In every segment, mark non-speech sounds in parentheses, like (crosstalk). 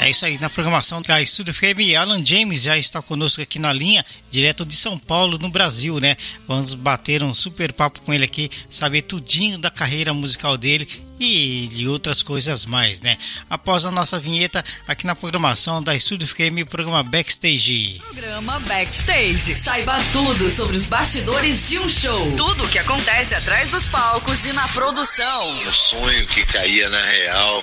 É isso aí, na programação da Estúdio FM, Alan James já está conosco aqui na linha, direto de São Paulo, no Brasil, né? Vamos bater um super papo com ele aqui, saber tudinho da carreira musical dele e de outras coisas mais, né? Após a nossa vinheta aqui na programação da Estúdio FM, o programa Backstage. Programa Backstage. Saiba tudo sobre os bastidores de um show. Tudo o que acontece atrás dos palcos e na produção. O sonho que caía na real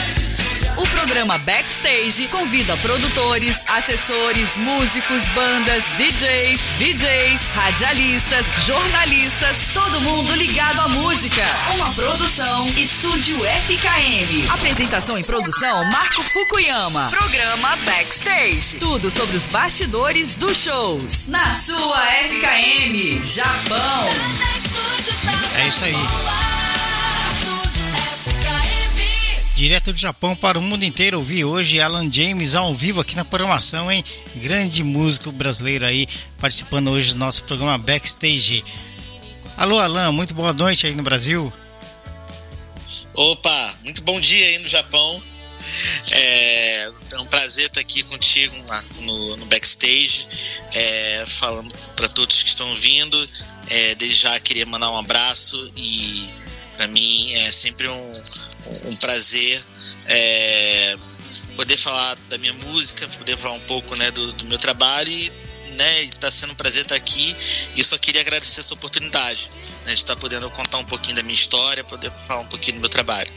O programa Backstage convida produtores, assessores, músicos, bandas, DJs, DJs, radialistas, jornalistas, todo mundo ligado à música. Uma produção Estúdio FKM. Apresentação e produção Marco Fukuyama. Programa Backstage. Tudo sobre os bastidores dos shows. Na sua FKM, Japão. É isso aí. Direto do Japão para o mundo inteiro, ouvi hoje Alan James ao vivo aqui na programação, hein? Grande músico brasileiro aí, participando hoje do nosso programa Backstage. Alô, Alan, muito boa noite aí no Brasil. Opa, muito bom dia aí no Japão. É, é um prazer estar aqui contigo no, no backstage, é, falando para todos que estão vindo. É, desde já queria mandar um abraço e para mim é sempre um, um prazer é, poder falar da minha música, poder falar um pouco né, do, do meu trabalho e né, está sendo um prazer estar aqui e só queria agradecer essa oportunidade né, de estar podendo contar um pouquinho da minha história, poder falar um pouquinho do meu trabalho.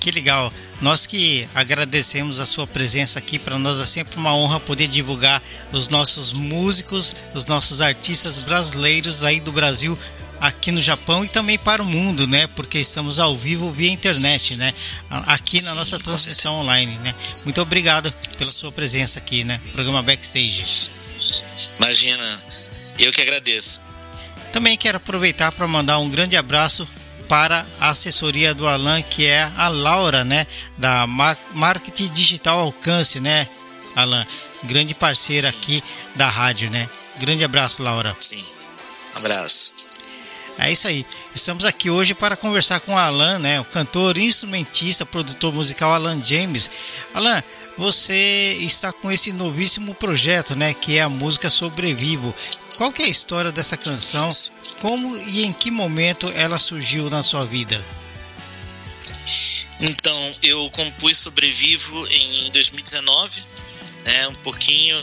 Que legal. Nós que agradecemos a sua presença aqui, para nós é sempre uma honra poder divulgar os nossos músicos, os nossos artistas brasileiros aí do Brasil aqui no Japão e também para o mundo, né? Porque estamos ao vivo via internet, né? Aqui na nossa transmissão online, né? Muito obrigado pela sua presença aqui, né? Programa Backstage. Imagina, eu que agradeço. Também quero aproveitar para mandar um grande abraço para a assessoria do Alan, que é a Laura, né? Da Marketing Digital Alcance, né? Alan, grande parceira aqui da rádio, né? Grande abraço, Laura. Sim, abraço. É isso aí. Estamos aqui hoje para conversar com o Alan, né, o cantor, instrumentista, produtor musical Alan James. Alan, você está com esse novíssimo projeto, né, que é a música Sobrevivo. Qual que é a história dessa canção? Como e em que momento ela surgiu na sua vida? Então, eu compus Sobrevivo em 2019 né, um pouquinho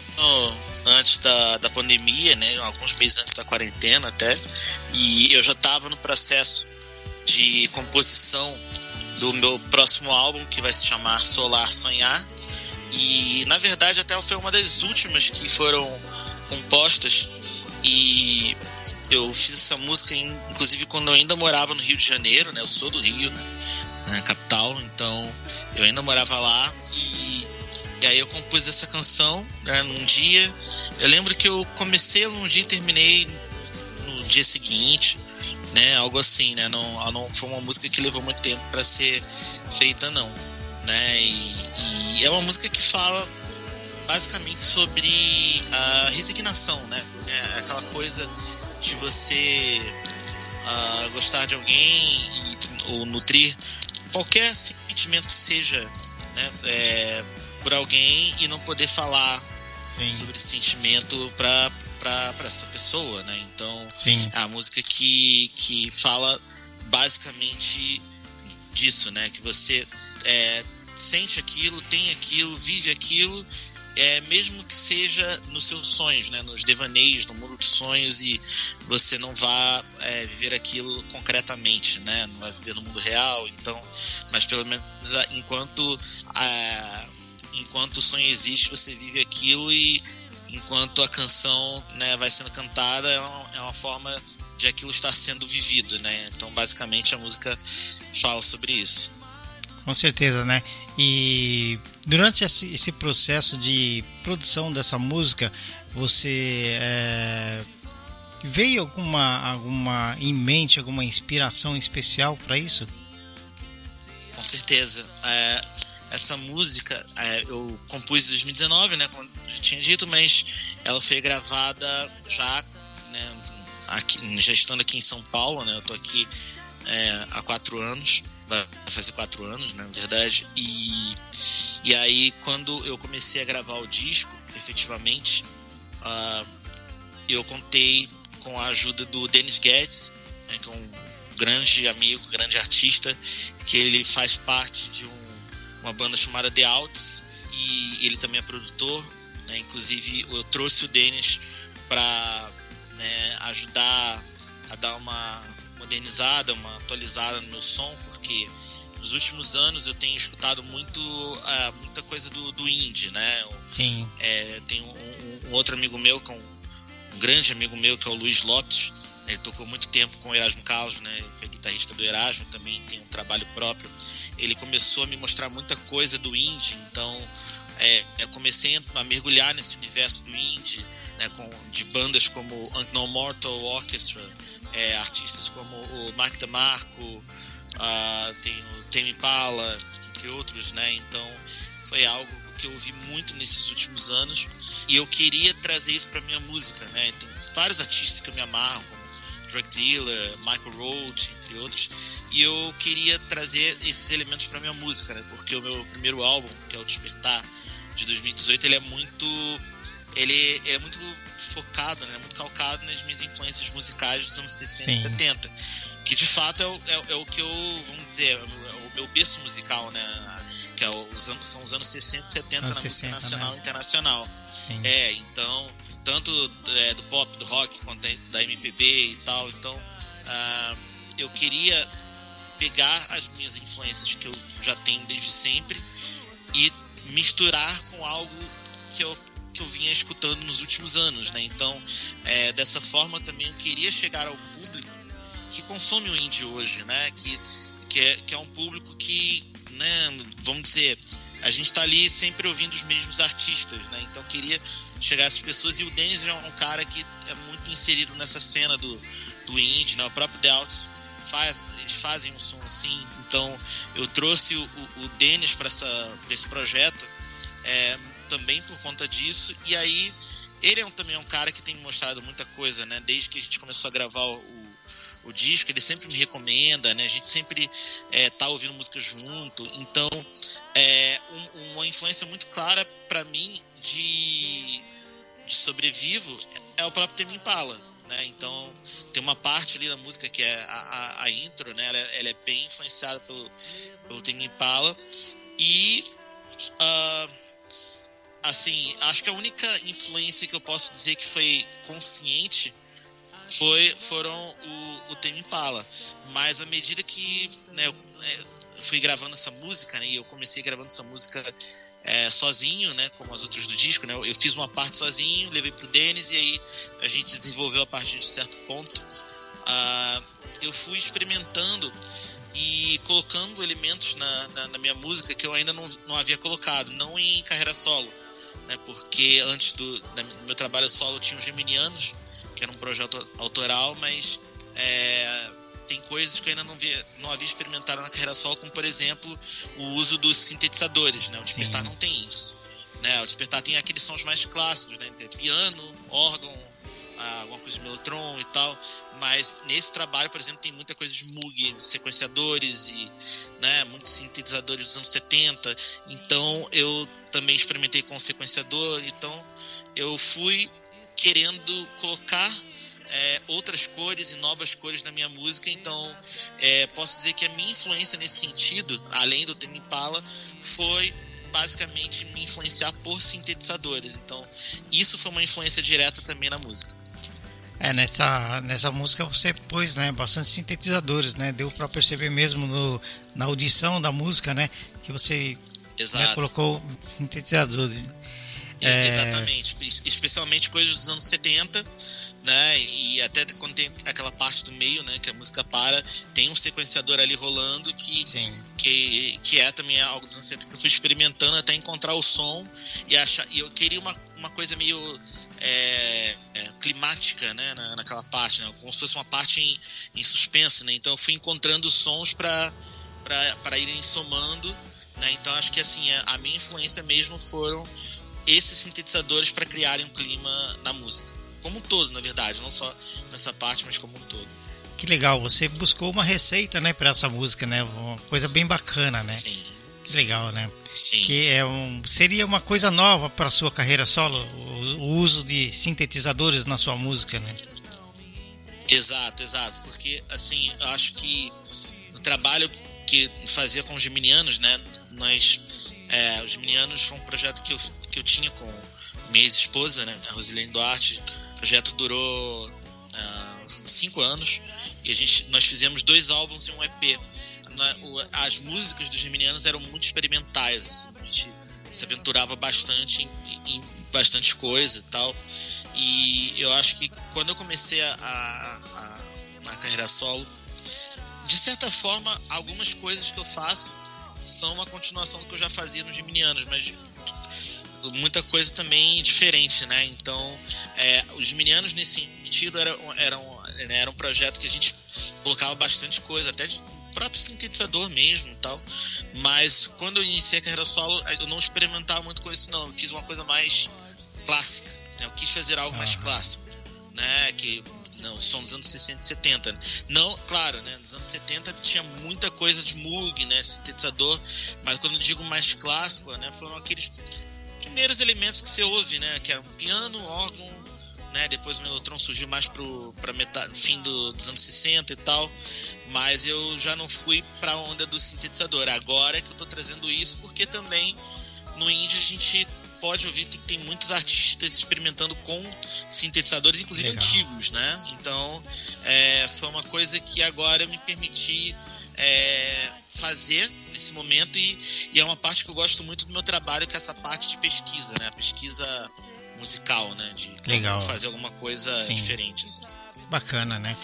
antes da, da pandemia, né, alguns meses antes da quarentena até, e eu já estava no processo de composição do meu próximo álbum, que vai se chamar Solar Sonhar, e na verdade até foi uma das últimas que foram compostas, e eu fiz essa música inclusive quando eu ainda morava no Rio de Janeiro, né, eu sou do Rio, né, capital, então eu ainda morava lá, e aí eu compus essa canção né, num dia. Eu lembro que eu comecei num dia e terminei no dia seguinte, né? Algo assim, né? Não, não foi uma música que levou muito tempo para ser feita, não, né? E, e, é uma música que fala basicamente sobre a resignação, né? É aquela coisa de você uh, gostar de alguém e, ou nutrir qualquer sentimento que seja, né? É, por alguém e não poder falar Sim. sobre esse sentimento para para essa pessoa, né? Então, Sim. é a música que, que fala basicamente disso, né? Que você é, sente aquilo, tem aquilo, vive aquilo, é, mesmo que seja nos seus sonhos, né? Nos devaneios, no mundo dos sonhos e você não vá é, viver aquilo concretamente, né? Não vai viver no mundo real, então, mas pelo menos enquanto a, enquanto o sonho existe, você vive aquilo e enquanto a canção né, vai sendo cantada, é uma, é uma forma de aquilo estar sendo vivido, né? Então, basicamente, a música fala sobre isso. Com certeza, né? E durante esse, esse processo de produção dessa música, você é, veio alguma, alguma em mente, alguma inspiração especial para isso? Com certeza. É, essa música é, eu compus em 2019, né, como eu tinha dito, mas ela foi gravada já, né, aqui, já estando aqui em São Paulo, né, eu tô aqui é, há quatro anos, vai fazer quatro anos, né, na verdade, e, e aí quando eu comecei a gravar o disco, efetivamente, uh, eu contei com a ajuda do Dennis Guedes, né, que é um grande amigo, grande artista, que ele faz parte de um, uma banda chamada The Outs e ele também é produtor. Né, inclusive, eu trouxe o Dennis para né, ajudar a dar uma modernizada, uma atualizada no meu som, porque nos últimos anos eu tenho escutado muito uh, muita coisa do, do indie, né? Sim. É, tem um, um, um, outro amigo meu que é um um grande amigo meu, que é o Luiz Lopes. Ele tocou muito tempo com o Erasmo Carlos, né? Ele foi guitarrista do Erasmo, também tem um trabalho próprio. Ele começou a me mostrar muita coisa do indie, então é, eu comecei a mergulhar nesse universo do indie, né, com, de bandas como Unknown Mortal Orchestra, é, artistas como o Mark DeMarco, uh, tem o Tame Pala, entre outros, né? Então foi algo que eu ouvi muito nesses últimos anos e eu queria trazer isso para minha música, né? Tem vários artistas que eu me amarro, Drug Dealer, Michael Roach, entre outros, e eu queria trazer esses elementos para minha música, né? Porque o meu primeiro álbum, que é o Despertar de 2018, ele é muito ele, é muito focado, né? muito calcado nas minhas influências musicais dos anos 60 e 70. Que de fato é o, é, é, o que eu, vamos dizer, é o meu berço musical, né? que é os anos, são os anos 60 e 70 anos na 60, música nacional né? e internacional. Sim. É, então, tanto é, do pop, do rock, quanto da MPB e tal. Então, uh, eu queria pegar as minhas influências que eu já tenho desde sempre e misturar com algo que eu, que eu vinha escutando nos últimos anos, né? Então, é, dessa forma também eu queria chegar ao público que consome o indie hoje, né? Que, que, é, que é um público que né, vamos dizer, a gente está ali sempre ouvindo os mesmos artistas, né? Então queria chegar essas pessoas e o Dennis é um cara que é muito inserido nessa cena do, do indie, né? O próprio The Outs faz, eles fazem um som assim. Então eu trouxe o, o, o Dennis para esse projeto é, também por conta disso. E aí ele é um, também é um cara que tem mostrado muita coisa, né? Desde que a gente começou a gravar o, o disco, ele sempre me recomenda, né? A gente sempre é, tá ouvindo música junto. Então, é um, uma influência muito clara para mim de, de Sobrevivo é o próprio Temi Impala. Né? Então, tem uma parte ali da música que é a, a, a intro, né? Ela, ela, é bem influenciada pelo, pelo Temi Impala. E, uh, assim, acho que a única influência que eu posso dizer que foi consciente foi, foram o, o Tame Impala. Mas à medida que né, eu, né, fui gravando essa música, né, e eu comecei gravando essa música é, sozinho, né, como as outras do disco, né, eu fiz uma parte sozinho, levei pro Denis e aí a gente desenvolveu a partir de certo ponto. Ah, eu fui experimentando e colocando elementos na, na, na, minha música que eu ainda não, não havia colocado, não em carreira solo, né, porque antes do, do meu trabalho solo tinha os Geminianos, que era um projeto autoral, mas é, tem coisas que eu ainda não, não havia experimentado na carreira solo, como por exemplo o uso dos sintetizadores. Né? O Despertar Sim. não tem isso. Né? O Despertar tem aqueles sons mais clássicos, né? piano, órgão, alguma coisa de melotron e tal. Mas nesse trabalho, por exemplo, tem muita coisa de Moog, sequenciadores e né, muitos sintetizadores dos anos 70. Então eu também experimentei com sequenciador. Então eu fui querendo colocar é, outras cores e novas cores na minha música, então é, posso dizer que a minha influência nesse sentido, além do Temi Impala, foi basicamente me influenciar por sintetizadores. Então, isso foi uma influência direta também na música. É, nessa, nessa música você pôs né, bastante sintetizadores, né? Deu para perceber mesmo no, na audição da música, né? Que você né, colocou sintetizadores. É... Exatamente. Especialmente coisas dos anos 70, né? E até quando tem aquela parte do meio, né, que a música para, tem um sequenciador ali rolando que que, que é também algo dos anos 70 que eu fui experimentando até encontrar o som e achar e eu queria uma, uma coisa meio é, é, climática, né, na, naquela parte, né, como se fosse uma parte em, em suspenso, né? Então eu fui encontrando sons para irem somando, né? Então acho que assim a minha influência mesmo foram esses sintetizadores para criarem um clima na música como um todo, na verdade, não só nessa parte, mas como um todo. Que legal, você buscou uma receita, né, para essa música, né? Uma coisa bem bacana, né? Sim. Que legal, né? Sim. Que é um, seria uma coisa nova para sua carreira solo, o, o, uso de sintetizadores na sua música, né? Exato, exato, porque assim, eu acho que o trabalho que fazia com os geminianos, né? Nós, é, os geminianos foi um projeto que eu, que eu tinha com minha ex-esposa, né, a Rosilene Duarte, o projeto durou uh, cinco anos e a gente, nós fizemos dois álbuns e um EP. As músicas dos Geminianos eram muito experimentais, assim, a gente se aventurava bastante em, em bastante coisa e tal. E eu acho que quando eu comecei a, a, a, carreira solo, de certa forma, algumas coisas que eu faço são uma continuação do que eu já fazia nos Geminianos, mas muita coisa também diferente, né? Então, é, os Minianos nesse sentido eram, eram, né, era um projeto que a gente colocava bastante coisa, até de próprio sintetizador mesmo e tal. Mas quando eu iniciei a carreira solo, eu não experimentava muito com isso, não. Eu fiz uma coisa mais clássica. Né? Eu quis fazer algo mais clássico, né? Que não, som dos anos 60 e 70. Né? Não, claro, né? Nos anos 70 tinha muita coisa de Moog, né? Sintetizador, mas quando eu digo mais clássico, né? Foram aqueles primeiros elementos que você ouve, né? Que era um piano, órgão, né? Depois o Melotron surgiu mais pro para metade, fim do, dos anos 60 e tal. Mas eu já não fui para a onda do sintetizador. Agora é que eu tô trazendo isso porque também no indie a gente pode ouvir que tem muitos artistas experimentando com sintetizadores, inclusive Legal. antigos, né? Então, é, foi uma coisa que agora eu me permiti é, fazer nesse momento e, e, é uma parte que eu gosto muito do meu trabalho, que é essa parte de pesquisa, né? Pesquisa musical, né? De Legal. fazer alguma coisa Sim. diferente. Assim. Bacana, né?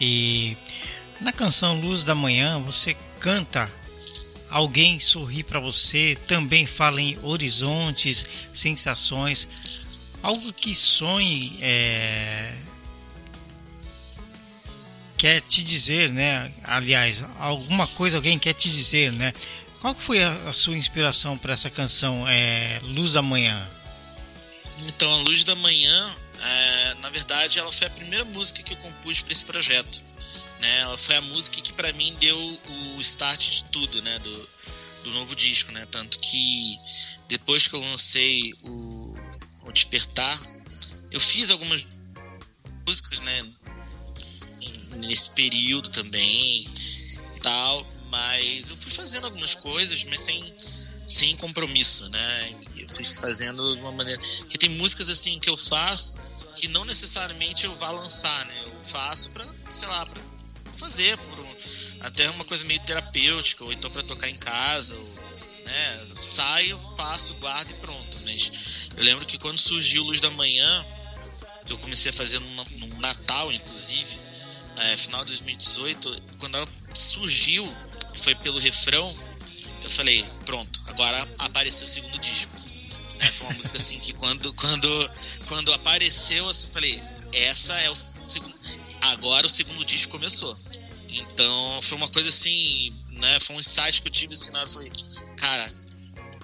E na canção Luz da Manhã, você canta Alguém sorri para você, também fala em horizontes, sensações, algo que sonhe é, quer te dizer, né? Aliás, alguma coisa alguém quer te dizer, né? Qual foi a, sua inspiração para essa canção, é, Luz da Manhã? Então, a Luz da Manhã, é, na verdade, ela foi a primeira música que eu compus para esse projeto. Né? Ela foi a música que para mim deu o start de tudo, né? Do, do novo disco, né? Tanto que depois que eu lancei o, o Despertar, eu fiz algumas músicas, né? Nesse período também e tal, mas eu fui fazendo algumas coisas, mas sem, sem compromisso, né? Eu fui fazendo de uma maneira. que tem músicas assim que eu faço que não necessariamente eu vá lançar, né? Eu faço pra, sei lá, pra fazer, por até uma coisa meio terapêutica, ou então para tocar em casa, ou, né? Saio, faço, guardo e pronto. Mas eu lembro que quando surgiu Luz da Manhã, eu comecei a fazer num, num Natal, inclusive, é, final de 2018, quando ela surgiu, foi pelo refrão, eu falei, pronto, agora apareceu o segundo disco. É, foi uma música assim que quando, (laughs) quando, quando apareceu, assim, eu falei, essa é o segundo. Agora o segundo disco começou. Então foi uma coisa assim, né? Foi um insight que eu tive assim na hora. Eu falei, cara,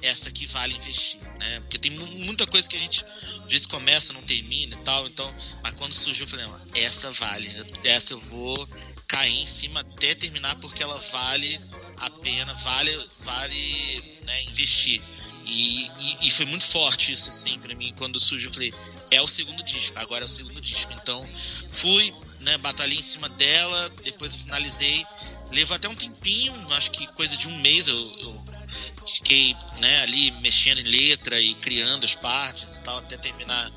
essa aqui vale investir, né? Porque tem muita coisa que a gente às vezes começa, não termina e tal. Então, mas quando surgiu, eu falei, essa vale, essa eu vou cair em cima até terminar porque ela vale a pena, vale, vale né, investir. E, e, e, foi muito forte isso, assim, pra mim. Quando surgiu, eu falei, é o segundo disco, agora é o segundo disco. Então, fui, né, batalhei em cima dela, depois eu finalizei. Levou até um tempinho, acho que coisa de um mês eu, eu fiquei né, ali mexendo em letra e criando as partes e tal, até terminar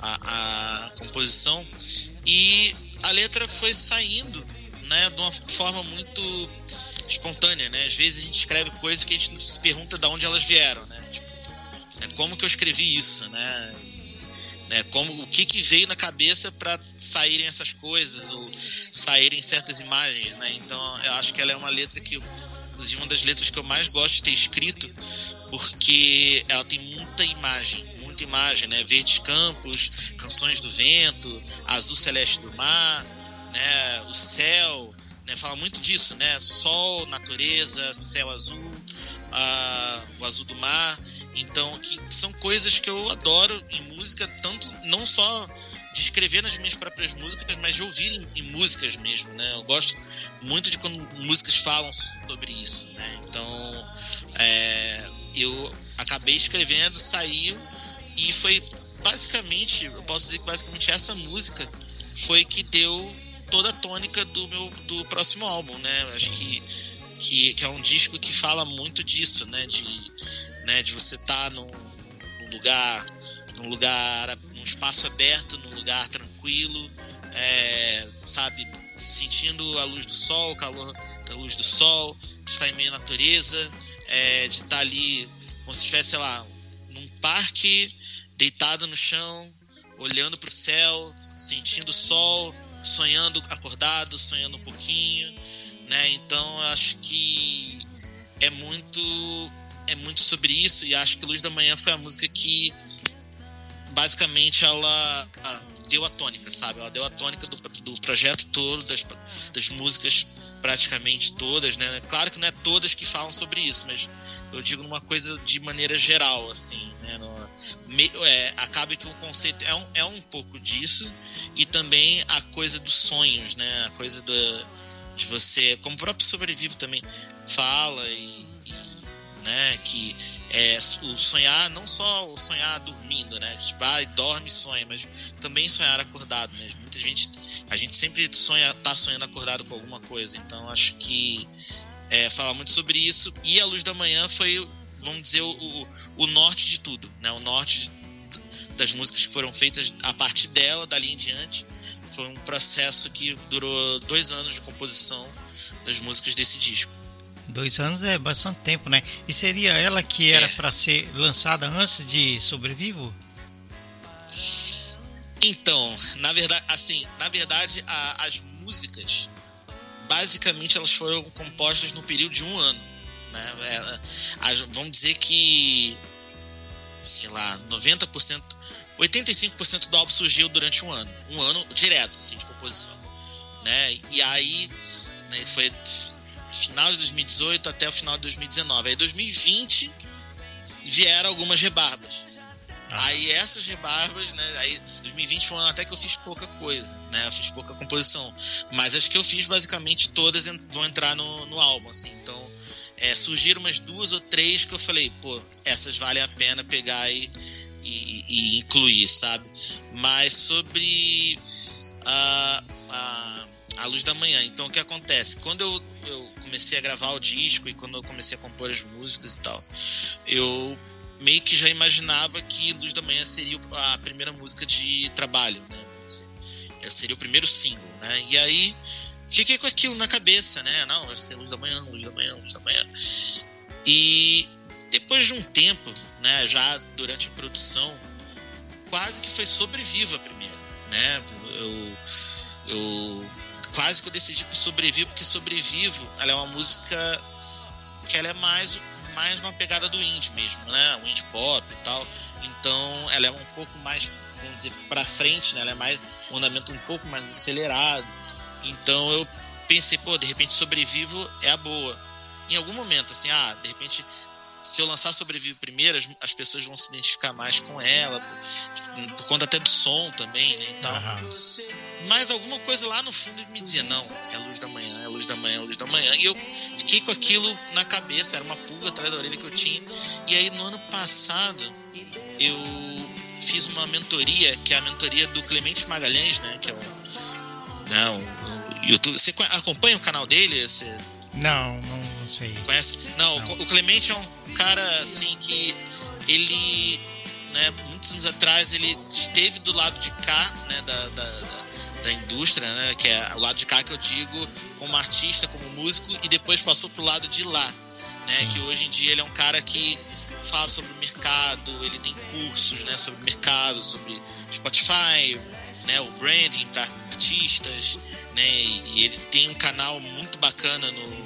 a, a composição. E a letra foi saindo né, de uma forma muito espontânea, né? Às vezes a gente escreve coisas que a gente se pergunta de onde elas vieram, né? Tipo, né, como que eu escrevi isso, né? Né? Como o que, que veio na cabeça para saírem essas coisas ou saírem certas imagens, né? Então eu acho que ela é uma letra que uma das letras que eu mais gosto de ter escrito, porque ela tem muita imagem, muita imagem, né? Verdes campos, canções do vento, azul celeste do mar, né? O céu, né? Fala muito disso, né? Sol, natureza, céu azul, a, o azul do mar. Então, que são coisas que eu adoro em música, tanto não só de escrever nas minhas próprias músicas, mas de ouvir em, em, músicas mesmo, né? Eu gosto muito de quando músicas falam sobre isso, né? Então, é, eu acabei escrevendo, saiu e foi basicamente, eu posso dizer que basicamente essa música foi que deu toda a tônica do meu do próximo álbum, né? Eu acho que, que, que é um disco que fala muito disso, né? De, né? de você estar tá num, num lugar num lugar num espaço aberto, num lugar tranquilo, é, sabe, sentindo a luz do sol, o calor da luz do sol, de estar em meio à natureza, é, de estar ali como se estivesse, sei lá, num parque, deitado no chão, olhando para o céu, sentindo o sol, sonhando acordado, sonhando um pouquinho, né? Então eu acho que é muito é muito sobre isso e acho que Luz da Manhã foi a música que basicamente ela deu a tônica, sabe? Ela deu a tônica do, do projeto todo, das, das músicas praticamente todas, né? Claro que não é todas que falam sobre isso, mas eu digo numa coisa de maneira geral, assim, né? No, me, é, acaba que o conceito é um, é um pouco disso e também a coisa dos sonhos, né? A coisa da, de você, como o próprio Sobrevivo também fala e né? Que é, o sonhar, não só o sonhar dormindo, né? Tipo, ah, dorme e sonha, mas também sonhar acordado, né? Muita gente, a gente sempre sonha, tá sonhando acordado com alguma coisa, então acho que é, fala muito sobre isso. E a luz da manhã foi, vamos dizer, o, o, o norte de tudo, né? O norte das músicas que foram feitas a partir dela, dali em diante. Foi um processo que durou dois anos de composição das músicas desse disco. Dois anos é bastante tempo, né? E seria ela que era é. para ser lançada antes de Sobrevivo? Então, na verdade, assim, na verdade, a, as músicas, basicamente, elas foram compostas no período de um ano. Né? É, a, vamos dizer que, sei lá, 90%, 85% do álbum surgiu durante um ano. Um ano direto, assim, de composição. Né? E aí, né, foi final de 2018 até o final de 2019. Aí 2020 vieram algumas rebarbas. Ah. Aí essas rebarbas, né? Aí 2020 foi um ano até que eu fiz pouca coisa, né? Eu fiz pouca composição. Mas as que eu fiz, basicamente, todas vão entrar no, no álbum, assim. Então, é, surgiram umas duas ou três que eu falei, pô, essas valem a pena pegar e, e, e incluir, sabe? Mas sobre a, a, a luz da manhã. Então, o que acontece? Quando eu, eu comecei a gravar o disco e quando eu comecei a compor as músicas e tal, eu meio que já imaginava que Luz da Manhã seria a primeira música de trabalho, né? Seria o primeiro single, né? E aí fiquei com aquilo na cabeça, né? Não, vai ser Luz da Manhã, Luz da Manhã, Luz da Manhã. E depois de um tempo, né, já durante a produção, quase que foi sobreviva a primeira, né? Eu, eu quase que eu decidi por Sobrevivo, porque Sobrevivo ela é uma música que ela é mais, mais uma pegada do indie mesmo, né? O indie pop e tal. Então ela é um pouco mais, vamos dizer, pra frente, né? Ela é mais um andamento um pouco mais acelerado. Então eu pensei, pô, de repente Sobrevivo é a boa. Em algum momento, assim, ah, de repente se eu lançar Sobrevive primeiro, as, as, pessoas vão se identificar mais com ela, por, por conta até do som também, né? Então, uhum. Mas alguma coisa lá no fundo me dizia, não, é luz da manhã, é luz da manhã, é luz da manhã. E eu fiquei com aquilo na cabeça, era uma pulga atrás da orelha que eu tinha. E aí no ano passado eu fiz uma mentoria, que é a mentoria do Clemente Magalhães, né? Que é o, né, o, o YouTube. Você acompanha o canal dele? Você... Não, não sei. Conhece? Não, não. o Clemente é um cara assim que ele, né, muitos anos atrás, ele esteve do lado de cá, né, da, da, da indústria, né, que é o lado de cá que eu digo como artista, como músico, e depois passou pro lado de lá, né, Sim. que hoje em dia ele é um cara que fala sobre o mercado, ele tem cursos né, sobre mercado, sobre Spotify, né, o branding para artistas, né, e ele tem um canal muito bacana no,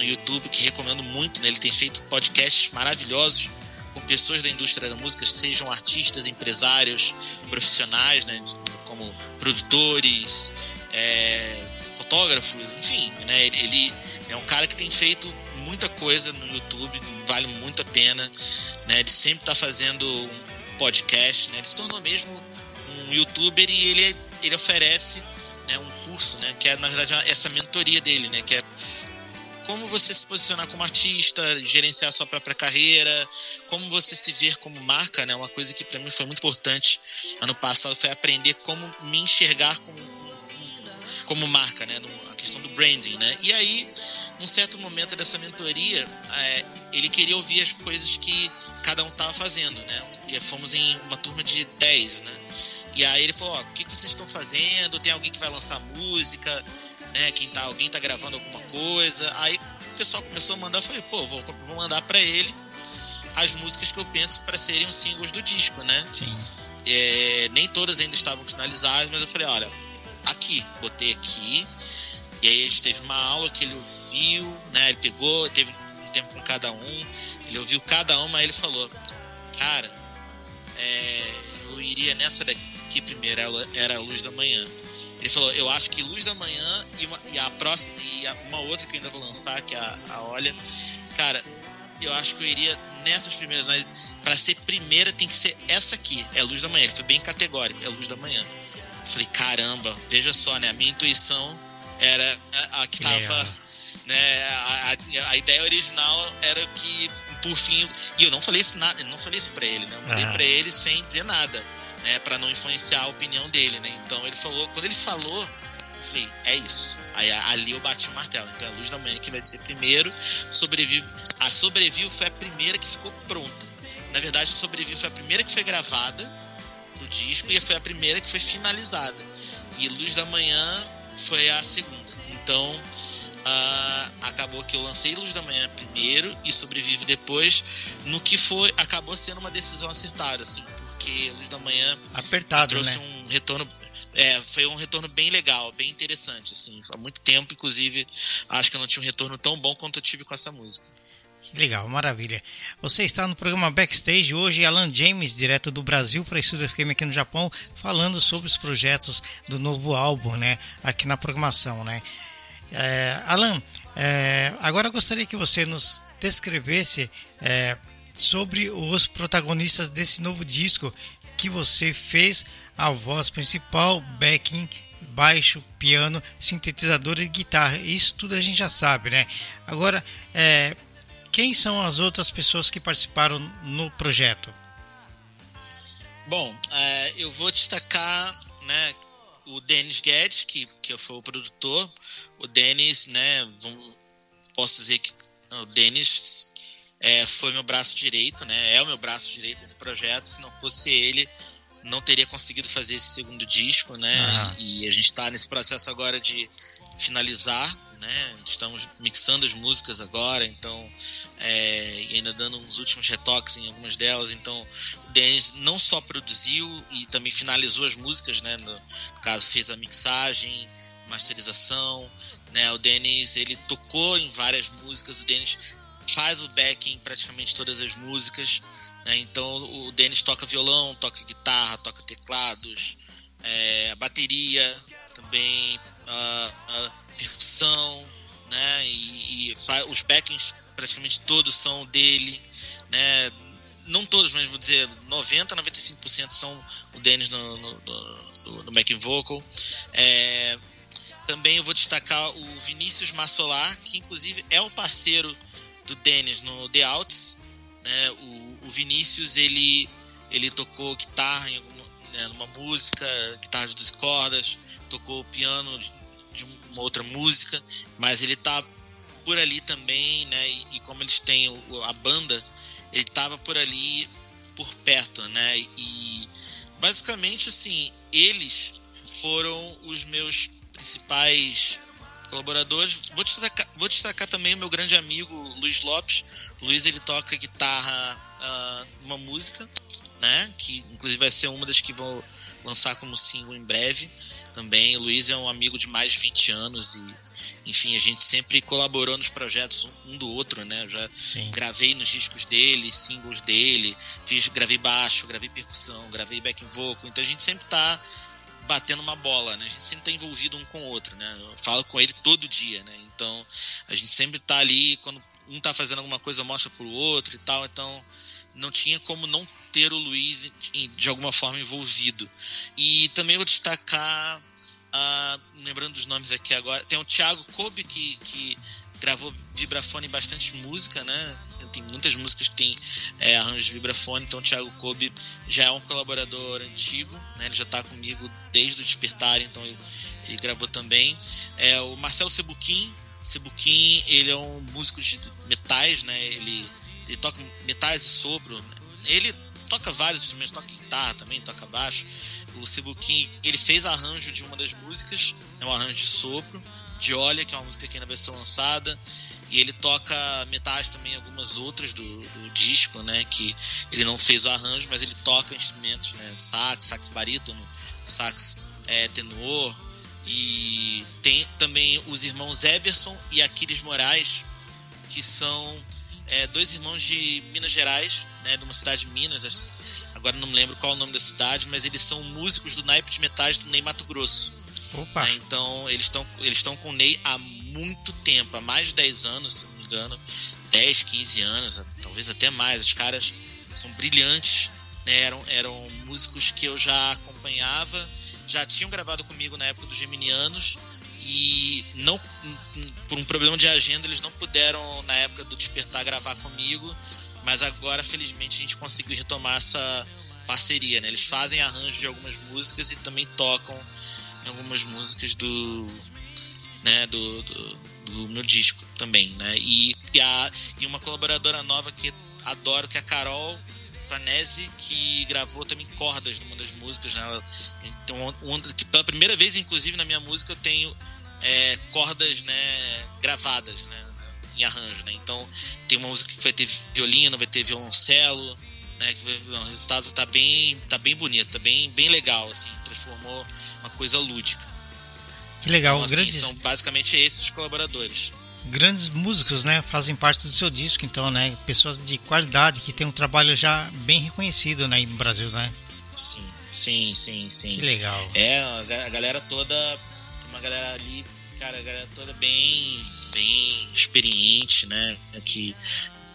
no YouTube que recomendo muito, né, ele tem feito podcasts maravilhosos com pessoas da indústria da música, sejam artistas, empresários, profissionais, né, como produtores, é, fotógrafos, enfim, né, ele, é um cara que tem feito muita coisa no YouTube, vale muito a pena, né, ele sempre está fazendo um podcast, né, ele se tornou mesmo um youtuber e ele, ele oferece né, um curso, né, que é na verdade essa mentoria dele, né, que é como você se posicionar como artista, gerenciar sua própria carreira, como você se ver como marca, né? Uma coisa que para mim foi muito importante ano passado foi aprender como me enxergar como, como marca, né? A questão do branding, né? E aí, num certo momento dessa mentoria, é, ele queria ouvir as coisas que cada um estava fazendo, né? Porque fomos em uma turma de 10, né? E aí ele falou, ó, o que vocês estão fazendo? Tem alguém que vai lançar música? Né? Quem tá, alguém tá gravando alguma coisa. Aí o pessoal começou a mandar, eu falei, pô, vou, vou mandar para ele as músicas que eu penso para serem os singles do disco, né? Sim. É, nem todas ainda estavam finalizadas, mas eu falei, olha, aqui, botei aqui. E aí a gente teve uma aula que ele ouviu, né? Ele pegou, teve um tempo com cada um, ele ouviu cada uma, aí ele falou, cara, é, eu iria nessa daqui primeiro, ela era a luz da manhã. Ele falou, eu acho que Luz da Manhã e, uma, e a próxima e a, uma outra que eu ainda vou lançar, que é a, a Olha. Cara, eu acho que eu iria nessas primeiras, mas para ser primeira tem que ser essa aqui, é Luz da Manhã. Ele foi bem categórico, é Luz da Manhã. Eu falei, caramba, veja só, né? A minha intuição era a, a que, tava. Né, a, a, ideia original era que, por fim, e eu não falei isso nada, não falei isso pra ele, né? Eu mandei ah. pra ele sem dizer nada né, para não influenciar a opinião dele, né? Então ele falou, quando ele falou, eu falei, é isso. Aí ali eu bati o martelo. Então a Luz da Manhã que vai ser primeiro, Sobrevive. A Sobrevive foi a primeira que ficou pronta. Na verdade, Sobrevive foi a primeira que foi gravada pro disco e foi a primeira que foi finalizada. E Luz da Manhã foi a segunda. Então, uh, acabou que eu lancei Luz da Manhã primeiro e Sobrevive depois, no que foi acabou sendo uma decisão acertada, assim, porque Luz da Manhã Apertado, trouxe né? um retorno. É, foi um retorno bem legal, bem interessante. Assim, há muito tempo, inclusive, acho que eu não tinha um retorno tão bom quanto eu tive com essa música. Legal, maravilha. Você está no programa Backstage hoje, Alan James, direto do Brasil para Estúdio FM aqui no Japão, falando sobre os projetos do novo álbum, né? Aqui na programação, né? É, Alan, é, agora gostaria que você nos descrevesse é, sobre os protagonistas desse novo disco que você fez a voz principal, backing, baixo, piano, sintetizador e guitarra. Isso tudo a gente já sabe, né? Agora, é, quem são as outras pessoas que participaram no projeto? Bom, é, eu vou destacar, né, o Denis Guedes, que, que foi o produtor. O Denis, né, posso dizer que o Denis é, foi meu braço direito, né? É o meu braço direito nesse projeto. Se não fosse ele, não teria conseguido fazer esse segundo disco, né? Uhum. E a gente está nesse processo agora de finalizar, né? Estamos mixando as músicas agora, então é, e ainda dando uns últimos retoques em algumas delas. Então, o Denis não só produziu e também finalizou as músicas, né? No caso, fez a mixagem, masterização, né? O Denis ele tocou em várias músicas. O Denis faz o backing em praticamente todas as músicas. Né? Então o Denis toca violão, toca guitarra, toca teclados, é, bateria também, uh, percussão, né? E, e os backings praticamente todos são dele, né? Não todos, mas vou dizer 90, 95% são o Denis no, no, no, no backing vocal. É, também eu vou destacar o Vinícius Massolar, que inclusive é o parceiro do Dennis no The Outs. Né? O, o, Vinícius ele, ele tocou guitarra em alguma, né, numa música, guitarra de 12 cordas, tocou piano de, uma outra música, mas ele tá por ali também, né? E, e como eles têm o, a banda, ele tava por ali por perto, né? E basicamente assim, eles foram os meus principais colaboradores. Vou destacar, vou destacar também o meu grande amigo Luiz Lopes. O Luiz ele toca guitarra uh, uma música, né? Que inclusive vai ser uma das que vão lançar como single em breve também. O Luiz é um amigo de mais de 20 anos e, enfim, a gente sempre colaborou nos projetos um do outro, né? Eu já Sim. gravei nos discos dele, singles dele, fiz, gravei baixo, gravei percussão, gravei back vocal, então a gente sempre tá batendo uma bola, né? A gente sempre tá envolvido um com o outro, né? Eu falo com ele todo dia, né? Então, a gente sempre tá ali, quando um tá fazendo alguma coisa, mostra pro outro e tal, então não tinha como não ter o Luiz de alguma forma envolvido. E também vou destacar, uh, lembrando dos nomes aqui agora, tem o Thiago Kobe, que, que gravou vibrafone em bastante música, né? Tem muitas músicas que tem é, arranjos de vibrafone, então o Thiago Kobe já é um colaborador antigo, né? Ele já está comigo desde o Despertar, então ele, ele gravou também. É, o Marcelo Sebuquim, Sebuquim, ele é um músico de metais, né? Ele, ele toca metais e sopro. Né? Ele toca vários instrumentos, toca guitarra também, toca baixo. O Sebuquim, ele fez arranjo de uma das músicas, é um arranjo de sopro, de Olha, que é uma música que ainda vai ser lançada. E ele toca metais também, algumas outras do, do disco, né? Que ele não fez o arranjo, mas ele toca instrumentos, né? Sax, sax barítono, sax é, tenor. E tem também os irmãos Everson e Aquiles Moraes, que são é, dois irmãos de Minas Gerais, né, de uma cidade de Minas, agora não me lembro qual é o nome da cidade, mas eles são músicos do naipe de metais do Ney Mato Grosso. Opa. Né, então eles estão eles estão com o Ney há muito tempo, há mais de 10 anos, se não me engano, 10, 15 anos, talvez até mais. Os caras são brilhantes, né, eram, eram músicos que eu já acompanhava, já tinham gravado comigo na época dos Geminianos e não por um problema de agenda eles não puderam na época do despertar gravar comigo mas agora, felizmente, a gente conseguiu retomar essa parceria, né? Eles fazem arranjos de algumas músicas e também tocam algumas músicas do, né, do, do, do meu disco também, né? E, e, a, e uma colaboradora nova que adoro, que é a Carol Panese, que gravou também cordas numa das músicas, né? Então, um, que pela primeira vez, inclusive, na minha música, eu tenho é, cordas né, gravadas, né? em arranjo, né? Então tem uma música que vai ter violino, vai ter violoncelo, né? Que o resultado tá bem, tá bem bonito, tá bem, bem legal, assim, transformou uma coisa lúdica. Que legal, então, assim, grandes... são basicamente esses os colaboradores. Grandes músicos, né, fazem parte do seu disco, então, né, pessoas de qualidade que tem um trabalho já bem reconhecido, né, no Brasil, né? Sim, sim, sim, sim. Que legal. É, a galera toda, uma galera ali cara, a galera toda bem, bem experiente, né? Que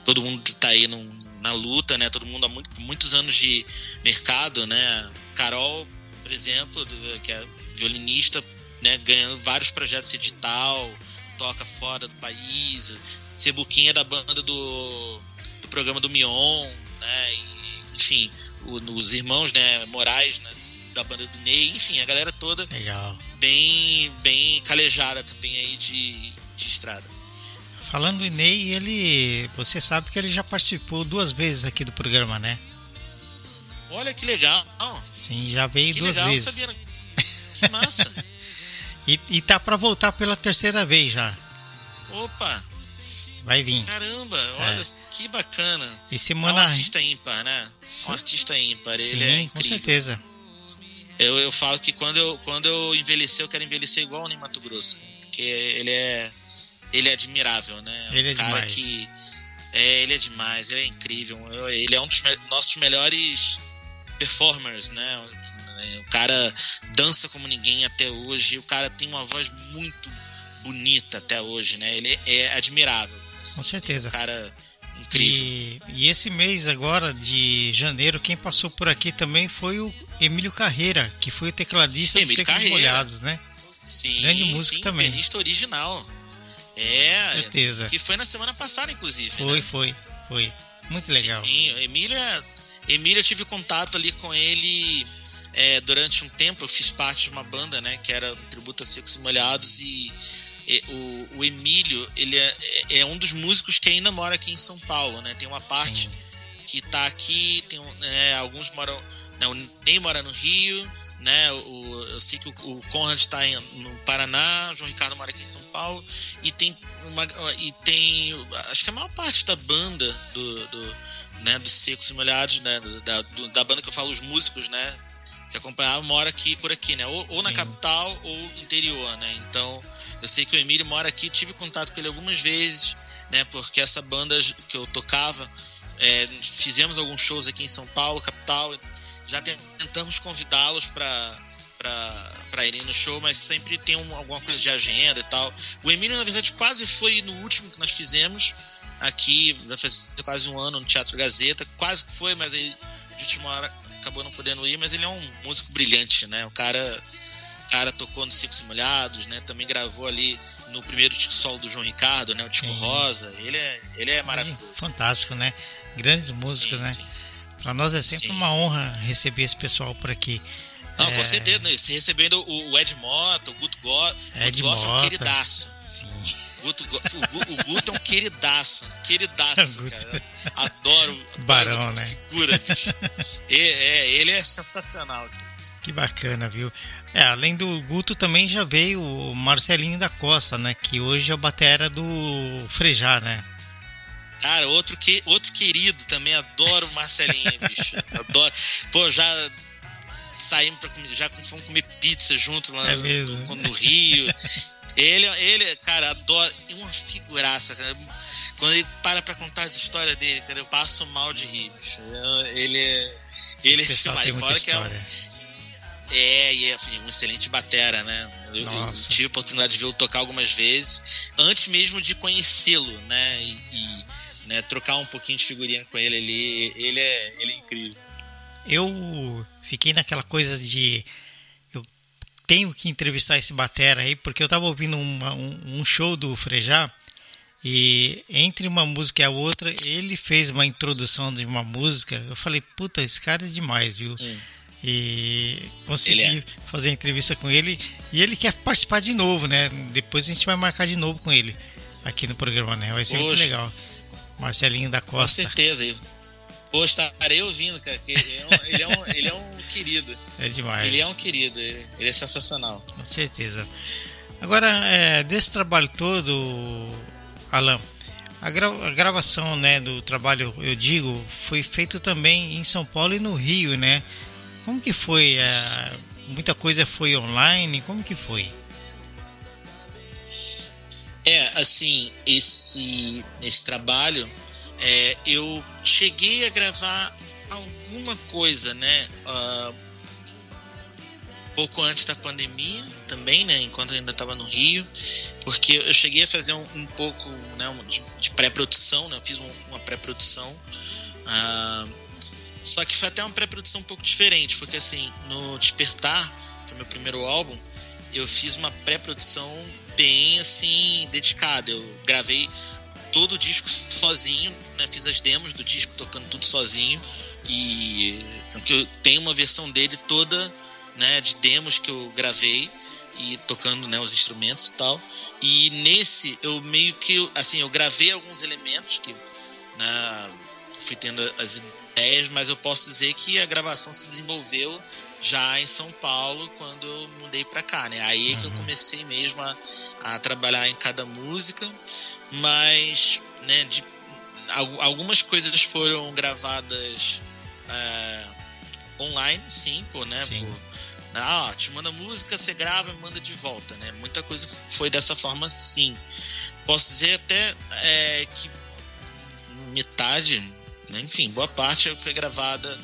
todo mundo que tá aí no, na luta, né? Todo mundo há muito, muitos anos de mercado, né? Carol, por exemplo, que é violinista, né? Ganhando vários projetos edital, toca fora do país. Cebuquinha é da banda do, do programa do Mion, né? E, enfim, o, os irmãos, né? Moraes, né? da banda do Ney, enfim, a galera toda Legal. bem bem calejada também aí de, de estrada. Falando em Ney, ele. Você sabe que ele já participou duas vezes aqui do programa, né? Olha que legal. Sim, já veio que duas legal, vezes. Sabia. Que massa. (laughs) e, e tá para voltar pela terceira vez já. Opa! Vai vir. Caramba, olha é. que bacana. E semana. É um artista ímpar, né? Um artista ímpar. Sim, ele é incrível. com certeza. Eu, eu falo que quando eu, quando eu envelhecer, eu quero envelhecer igual o Mato Grosso. Porque ele é. Ele é admirável, né? Ele é um cara demais. que. É, ele é demais, ele é incrível. Ele é um dos me nossos melhores performers, né? O cara dança como ninguém até hoje. O cara tem uma voz muito bonita até hoje, né? Ele é admirável. Assim, Com certeza. Um cara incrível. E, e, esse mês agora de janeiro, quem passou por aqui também foi o Emílio Carreira, que foi o tecladista Emílio dos Secos Molhados, né? Sim, Grande músico sim, também. pianista original. É, Com certeza. que foi na semana passada, inclusive. Foi, né? foi, foi. Muito legal. Sim, Emílio, é, Emílio eu tive contato ali com ele é, durante um tempo. Eu fiz parte de uma banda, né, que era Tributa Secos e Molhados e, e o, o, Emílio, ele é, é, um dos músicos que ainda mora aqui em São Paulo, né? Tem uma parte sim. que tá aqui, tem é, alguns moram, né, o Ney mora no Rio, né? O, eu sei que o, o Conrad está no Paraná, o João Ricardo mora aqui em São Paulo e tem uma e tem acho que a maior parte da banda do, do né, dos Secos e Molhados, né, da, do, da banda músicos, né? Que acompanhavam mora aqui por aqui, né? Ou, ou na capital ou interior, né? Então, eu sei que o Emílio mora aqui, tive contato com ele algumas vezes, né? Porque essa banda que eu tocava, é, fizemos alguns shows aqui em São Paulo, capital. Já tentamos convidá-los para para irem no show, mas sempre tem um, alguma coisa de agenda e tal. O Emílio, na verdade, quase foi no último que nós fizemos aqui, vai fazer quase um ano no Teatro Gazeta. Quase que foi, mas aí de última hora acabou não podendo ir. Mas ele é um músico brilhante, né? O cara, o cara tocou no Cicos Molhados, né? Também gravou ali no primeiro disco solo do João Ricardo, né? O Tico sim. Rosa. Ele é, ele é maravilhoso. Fantástico, né? Grandes músicos, sim, né? Para nós é sempre sim. uma honra receber esse pessoal por aqui. Não, é... com certeza. Né? Você recebendo o, Ed Mota, o Guto Goff. Ed Guto Goff é um queridaço. Sim. Guto, o, o Guto é um queridaço. Queridaço, cara. Adoro. Barão, adoro né? Figura, bicho. é, ele é sensacional. Que bacana, viu? É, além do Guto também já veio o Marcelinho da Costa, né? Que hoje é o batera do Frejar, né? Cara, outro, que, outro querido também, adoro o Marcelinho, (laughs) bicho. Adoro. Pô, já saímos pra comer, já fomos comer pizza junto lá é no, no, Rio. Ele, ele, cara, adora. É uma figuraça, cara. Quando ele para pra contar as histórias dele, cara, eu passo mal de rir. Ele é. Ele é demais. Fora que é um, é, e é um excelente batera, né? Eu, eu, tive a oportunidade de vê-lo tocar algumas vezes, antes mesmo de conhecê-lo, né? E, e né, trocar um pouquinho de figurinha com ele ali. Ele é, ele é incrível. Eu fiquei naquela coisa de tenho que entrevistar esse batera aí, porque eu tava ouvindo uma, um, um, show do Frejá e entre uma música e a outra, ele fez uma introdução de uma música. Eu falei, puta, esse cara é demais, viu? Sim. E consegui é. fazer entrevista com ele. E ele quer participar de novo, né? Depois a gente vai marcar de novo com ele aqui no programa, né? Vai ser muito legal. Marcelinho da Costa. Com certeza. Pô, estarei ouvindo, cara. Ele é, um, ele, é um, ele é um querido. É demais. Ele é um querido, ele, ele é sensacional. Com certeza. Agora, é, desse trabalho todo, Alan, a, gra a, gravação né, do trabalho, eu digo, foi feito também em São Paulo e no Rio, né? Como que foi? É, muita coisa foi online? Como que foi? É, assim, esse, esse trabalho é, eu cheguei a gravar alguma coisa, né? Uh, pouco antes da pandemia também, né? Enquanto eu ainda estava no Rio, porque eu cheguei a fazer um, um pouco né, de, de pré-produção, né? Eu fiz um, uma pré-produção. Uh, só que foi até uma pré-produção um pouco diferente, porque assim, no Despertar, que é o meu primeiro álbum, eu fiz uma pré-produção bem assim, dedicada. Eu gravei todo o disco sozinho, né? Fiz as demos do disco tocando tudo sozinho e então, que eu tenho uma versão dele toda, né, de demos que eu gravei e tocando, né, os instrumentos e tal. E nesse eu meio que assim, eu gravei alguns elementos que né, fui tendo as ideias, mas eu posso dizer que a gravação se desenvolveu já em São Paulo quando eu mudei para cá, né? Aí uhum. que eu uhum. comecei mesmo a, a trabalhar em cada música mas né, de, algumas coisas foram gravadas é, online, sim, pô, né? Sim. Ah, te manda música, você grava e manda de volta, né? Muita coisa foi dessa forma, sim. Posso dizer até é, que metade, né, enfim, boa parte foi gravada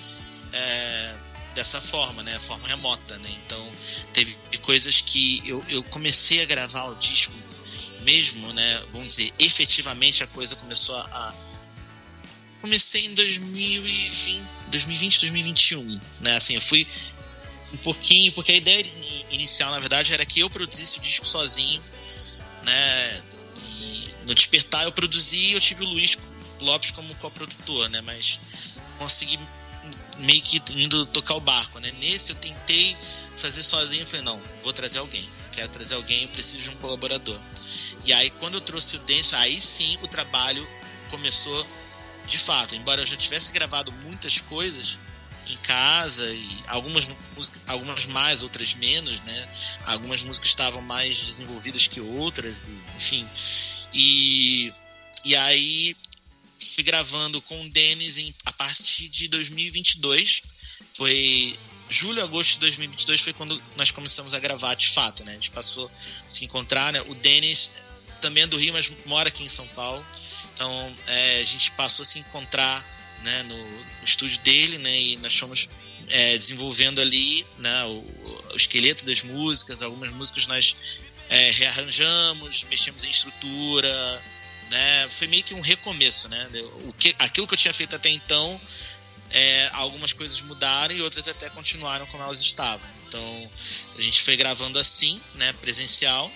é, dessa forma, né? Forma remota, né? Então, teve coisas que eu, eu comecei a gravar o disco mesmo, né, vamos dizer, efetivamente a coisa começou a. Comecei em 2020, 2020, 2021, né? Assim, eu fui um pouquinho, porque a ideia inicial, na verdade, era que eu produzisse o disco sozinho, né? E no Despertar eu produzi e eu tive o Luiz Lopes como coprodutor, né? Mas consegui meio que indo tocar o barco, né? Nesse eu tentei fazer sozinho, falei, não, vou trazer alguém. Quero trazer alguém, eu preciso de um colaborador. E aí, quando eu trouxe o Dance, aí sim o trabalho começou de fato. Embora eu já tivesse gravado muitas coisas em casa, e algumas músicas, algumas mais, outras menos, né? Algumas músicas estavam mais desenvolvidas que outras, e, enfim. E, e aí fui gravando com o Denis em, a partir de 2022, foi julho, agosto de 2022 foi quando nós começamos a gravar de fato, né? A gente passou a se encontrar, né? O Denis também é do Rio, mas mora aqui em São Paulo. Então é, a gente passou a se encontrar né, no, no estúdio dele, né? E nós fomos é, desenvolvendo ali né, o, o, esqueleto das músicas. Algumas músicas nós é, rearranjamos, mexemos em estrutura, né? Foi meio que um recomeço, né? O que, aquilo que eu tinha feito até então, é, algumas coisas mudaram e outras até continuaram como elas estavam. Então a gente foi gravando assim, né? Presencial,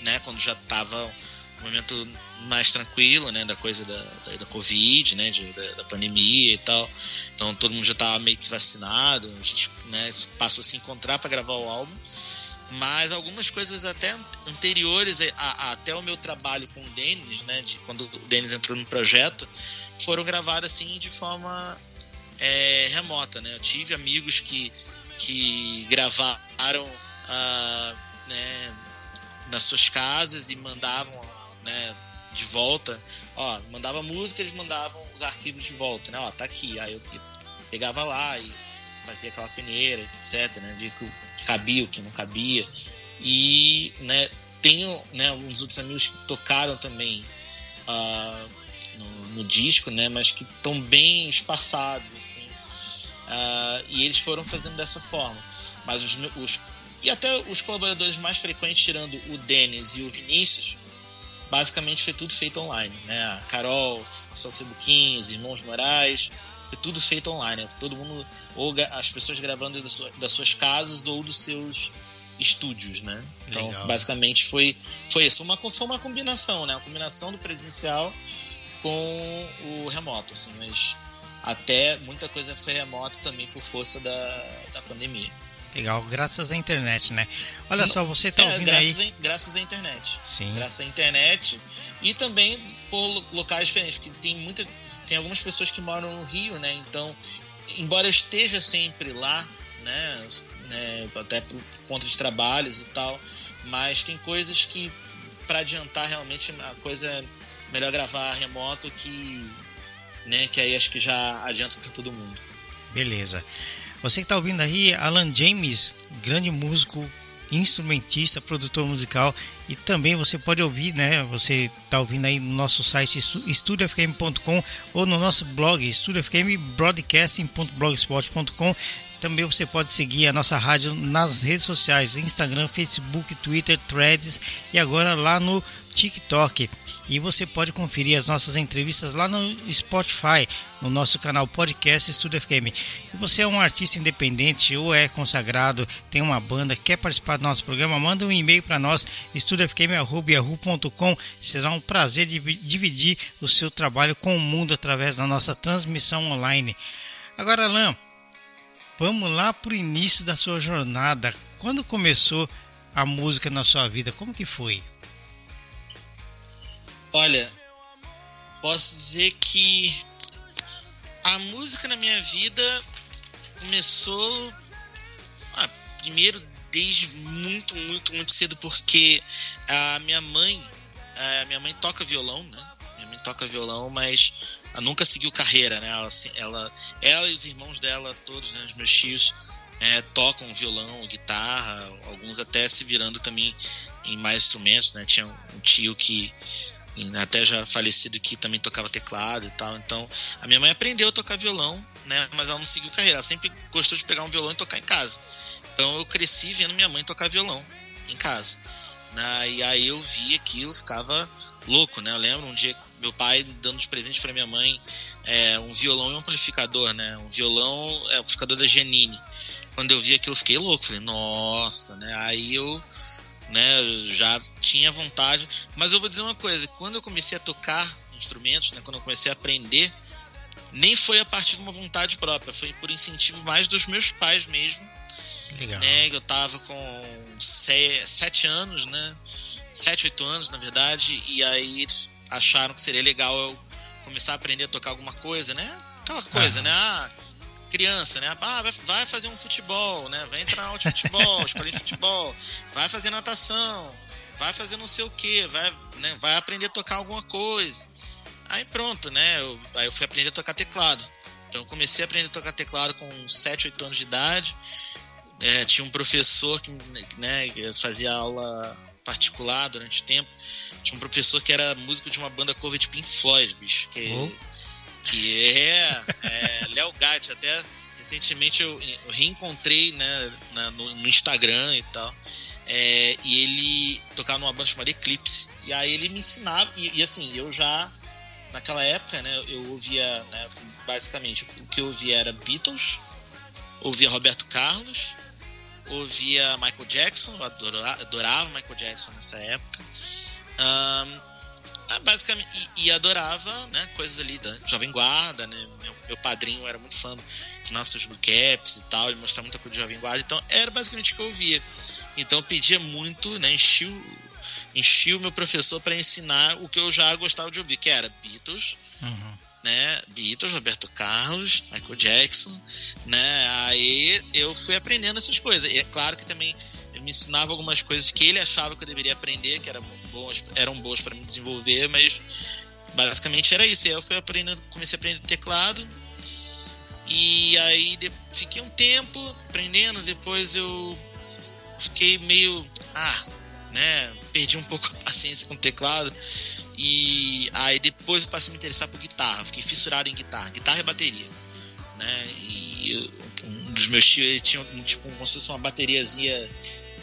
né? Quando já estava um momento mais tranquilo, né, da coisa da, da, da Covid, né, de, da, da, pandemia e tal. Então todo mundo já estava meio que vacinado, a gente né, passou a se encontrar para gravar o álbum. Mas algumas coisas até anteriores a, a, até o meu trabalho com o Denis, né, de quando o Denis entrou no projeto, foram gravadas assim de forma é, remota, né. Eu tive amigos que, que gravaram ah, né, nas suas casas e mandavam né, de volta, ó, mandava música, eles mandavam os arquivos de volta, né? Ó, tá aqui. Aí eu pegava lá e fazia aquela peneira, etc, né? De que cabia, o que não cabia. E, né, tenho, né, alguns outros amigos que tocaram também uh, no, no, disco, né? Mas que estão bem espaçados, assim. Uh, e eles foram fazendo dessa forma. Mas os, os e até os colaboradores mais frequentes, tirando o Denis e o Vinícius, basicamente foi tudo feito online, né? A Carol, a Salcedo os Irmãos Moraes, foi tudo feito online, né? todo mundo, ou as pessoas gravando das suas casas ou dos seus estúdios, né? Então, Legal. basicamente foi foi isso, uma foi uma combinação, né? Uma combinação do presencial com o remoto, assim, mas até muita coisa foi remoto também por força da, da pandemia. Legal, graças à internet, né? Olha só, você tá é, ouvindo graças aí. A, graças à internet. Sim. Graças à internet e também por locais diferentes, porque tem muita. Tem algumas pessoas que moram no Rio, né? Então, embora eu esteja sempre lá, né? né até por conta de trabalhos e tal, mas tem coisas que, para adiantar realmente, a coisa é melhor gravar remoto que. Né, que aí acho que já adianta para todo mundo. Beleza. Você que está ouvindo aí, Alan James, grande músico, instrumentista, produtor musical e também você pode ouvir, né? Você está ouvindo aí no nosso site estudiofm.com ou no nosso blog estudiofmbroadcasting.blogspot.com também você pode seguir a nossa rádio nas redes sociais, Instagram, Facebook, Twitter, Threads e agora lá no TikTok. E você pode conferir as nossas entrevistas lá no Spotify, no nosso canal Podcast Estúdio FM. E você é um artista independente ou é consagrado, tem uma banda, quer participar do nosso programa, manda um e-mail para nós, estudiofm.com. Será um prazer dividir o seu trabalho com o mundo através da nossa transmissão online. Agora, Alain, vamos lá para o início da sua jornada. Quando começou a música na sua vida? Como que foi? Olha, posso dizer que a música na minha vida começou ah, primeiro desde muito, muito, muito cedo, porque a minha mãe, a minha mãe toca violão, né? Minha mãe toca violão, mas ela nunca seguiu carreira, né? Ela, ela, ela e os irmãos dela, todos, né, os meus tios, é, tocam violão, guitarra, alguns até se virando também em mais instrumentos, né? Tinha um tio que até já falecido que também tocava teclado e tal. Então, a minha mãe aprendeu a tocar violão, né? Mas ela não seguiu carreira. Ela sempre gostou de pegar um violão e tocar em casa. Então, eu cresci vendo minha mãe tocar violão em casa. Né? E aí eu vi aquilo, ficava louco, né? Eu lembro um dia meu pai dando de presente para minha mãe é, um violão e um amplificador, né? Um violão, é, amplificador da Genini. Quando eu vi aquilo, fiquei louco. Falei, nossa, né? Aí eu né? já tinha vontade. Mas eu vou dizer uma coisa: quando eu comecei a tocar instrumentos, né? Quando eu comecei a aprender, nem foi a partir de uma vontade própria, foi por incentivo mais dos meus pais mesmo. Legal. Né? Eu tava com sete anos, né? Sete, oito anos, na verdade, e aí eles acharam que seria legal eu começar a aprender a tocar alguma coisa, né? Aquela coisa, ah. né? Ah, criança, né? Ah, vai, vai fazer um futebol, né? Vai entrar no futebol, (laughs) escolinha de futebol, vai fazer natação, vai fazer não sei o que, vai, né? vai aprender a tocar alguma coisa. Aí pronto, né? Eu, aí eu fui aprender a tocar teclado. Então eu comecei a aprender a tocar teclado com 7, 8 anos de idade. É, tinha um professor que né, fazia aula particular durante o tempo. Tinha um professor que era músico de uma banda cover de Pink Floyd, bicho. Que, oh. que é, é Léo Gatti. Até recentemente eu, eu reencontrei né, na, no, no, Instagram e tal. É, e ele tocava numa banda chamada Eclipse. E aí ele me ensinava. E, e assim, eu já. Naquela época, né, eu ouvia. Né, basicamente, o que eu ouvia era Beatles, ouvia Roberto Carlos ouvia Michael Jackson, eu adorava, adorava Michael Jackson nessa época. Um, basicamente, e, e, adorava né, coisas ali da Jovem Guarda, né? Meu, meu padrinho era muito fã de nossos Caps e tal, ele mostrava muita coisa de Jovem Guarda, então era basicamente o que eu ouvia. Então eu pedia muito, né, enchi o, enchi o meu professor para ensinar o que eu já gostava de ouvir, que era Beatles, uhum né? Beatles, Roberto Carlos, Michael Jackson, né? Aí eu fui aprendendo essas coisas. E é claro que também me ensinava algumas coisas que ele achava que eu deveria aprender, que eram boas, eram boas para me desenvolver, mas basicamente era isso. E aí eu fui aprendendo, comecei a aprender teclado. E aí fiquei um tempo aprendendo, depois eu fiquei meio, ah, né, perdi um pouco a paciência com o teclado. E aí depois eu passei a me interessar por guitarra, fiquei fissurado em guitarra, guitarra e bateria. Né? E um dos meus tios ele tinha tipo, como se fosse uma bateriazinha,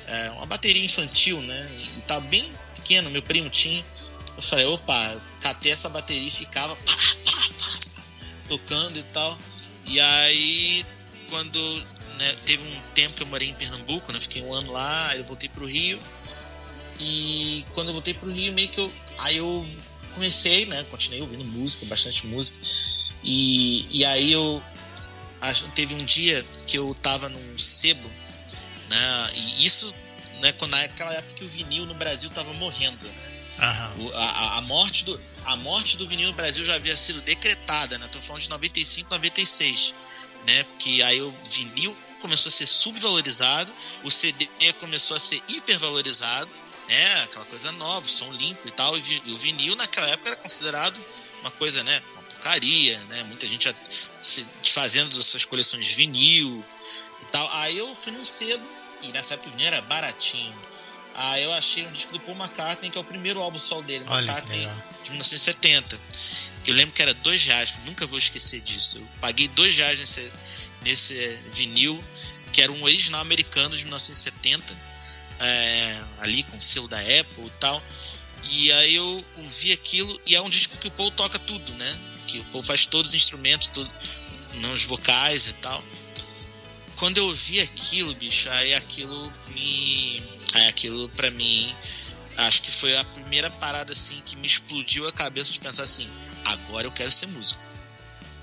é, uma bateria infantil, né? E tá bem pequeno, meu primo tinha. Eu falei, opa, catei essa bateria e ficava pá, pá, pá, tocando e tal. E aí, quando né, teve um tempo que eu morei em Pernambuco, né? Fiquei um ano lá, eu voltei pro Rio. E quando eu voltei pro Rio, meio que eu. Aí eu comecei, né? Continuei ouvindo música, bastante música. E, e aí eu. Teve um dia que eu tava num sebo, né? E isso, né? Quando, naquela época que o vinil no Brasil tava morrendo, né? O, a, a, morte do, a morte do vinil no Brasil já havia sido decretada, né? Tô falando de 95, 96, né? Porque aí o vinil começou a ser subvalorizado, o CD começou a ser hipervalorizado, né? Aquela coisa nova, som limpo e tal. E o vinil naquela época era considerado uma coisa, né? Uma porcaria, né? Muita gente já se, fazendo suas coleções de vinil e tal. Aí eu fui num sebo, e nessa época o vinil era baratinho. Aí eu achei um disco do Paul McCartney, que é o primeiro álbum solo dele, Olha McCartney, de 1970. Eu lembro que era dois reais, nunca vou esquecer disso. Eu paguei dois reais nesse, nesse vinil, que era um original americano de 1970 é, ali com o selo da Apple e tal. E aí eu ouvi aquilo, e é um disco que o Paul toca tudo, né? Que o Paul faz todos os instrumentos, tudo, nos vocais e tal. Quando eu ouvi aquilo, bicho, aí aquilo me. Aí aquilo pra mim. Acho que foi a primeira parada assim que me explodiu a cabeça de pensar assim: agora eu quero ser músico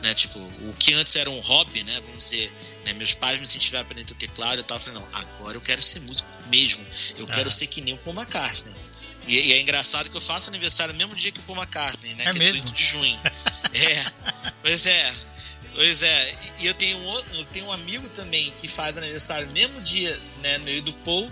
né? Tipo, o que antes era um hobby, né? Vamos dizer, né? meus pais me incentivaram a aprender o teclado e tal. Eu falei, não, agora eu quero ser músico mesmo. Eu ah. quero ser que nem o Paul McCartney. E, e, é engraçado que eu faço aniversário no mesmo dia que o Paul McCartney, né? É que é mesmo? 18 de junho. (laughs) é, pois é. Pois é, e eu tenho, um, eu tenho um amigo também que faz aniversário no mesmo dia, né, no meio do Paul,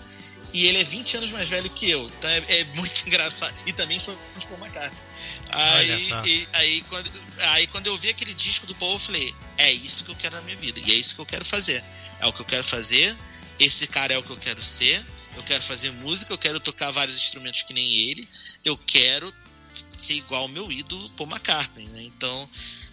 e ele é 20 anos mais velho que eu. Então é, é muito (laughs) engraçado. E também foi de Paul McCartney. Aí, e, aí, quando, aí quando eu vi aquele disco do Paul, eu falei, é isso que eu quero na minha vida. E é isso que eu quero fazer. É o que eu quero fazer. Esse cara é o que eu quero ser. Eu quero fazer música, eu quero tocar vários instrumentos que nem ele. Eu quero ser igual ao meu ídolo, Paul McCartney. Né? Então,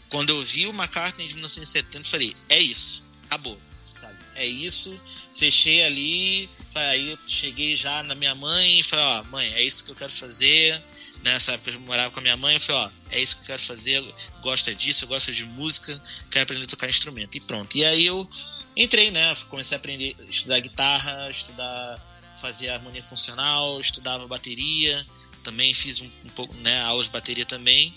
quando eu vi o McCartney de 1970, eu falei, é isso. Acabou. Sabe? É isso. Fechei ali. Aí eu cheguei já na minha mãe e falei, ó, mãe, é isso que eu quero fazer nessa época eu morava com a minha mãe, eu falei, ó, é isso que eu quero fazer, gosta disso, eu gosto de música, quero aprender a tocar instrumento. E pronto. E aí eu entrei, né? Comecei a aprender, estudar guitarra, estudar, fazer harmonia funcional, estudava bateria, também fiz um, um pouco, né, aulas de bateria também.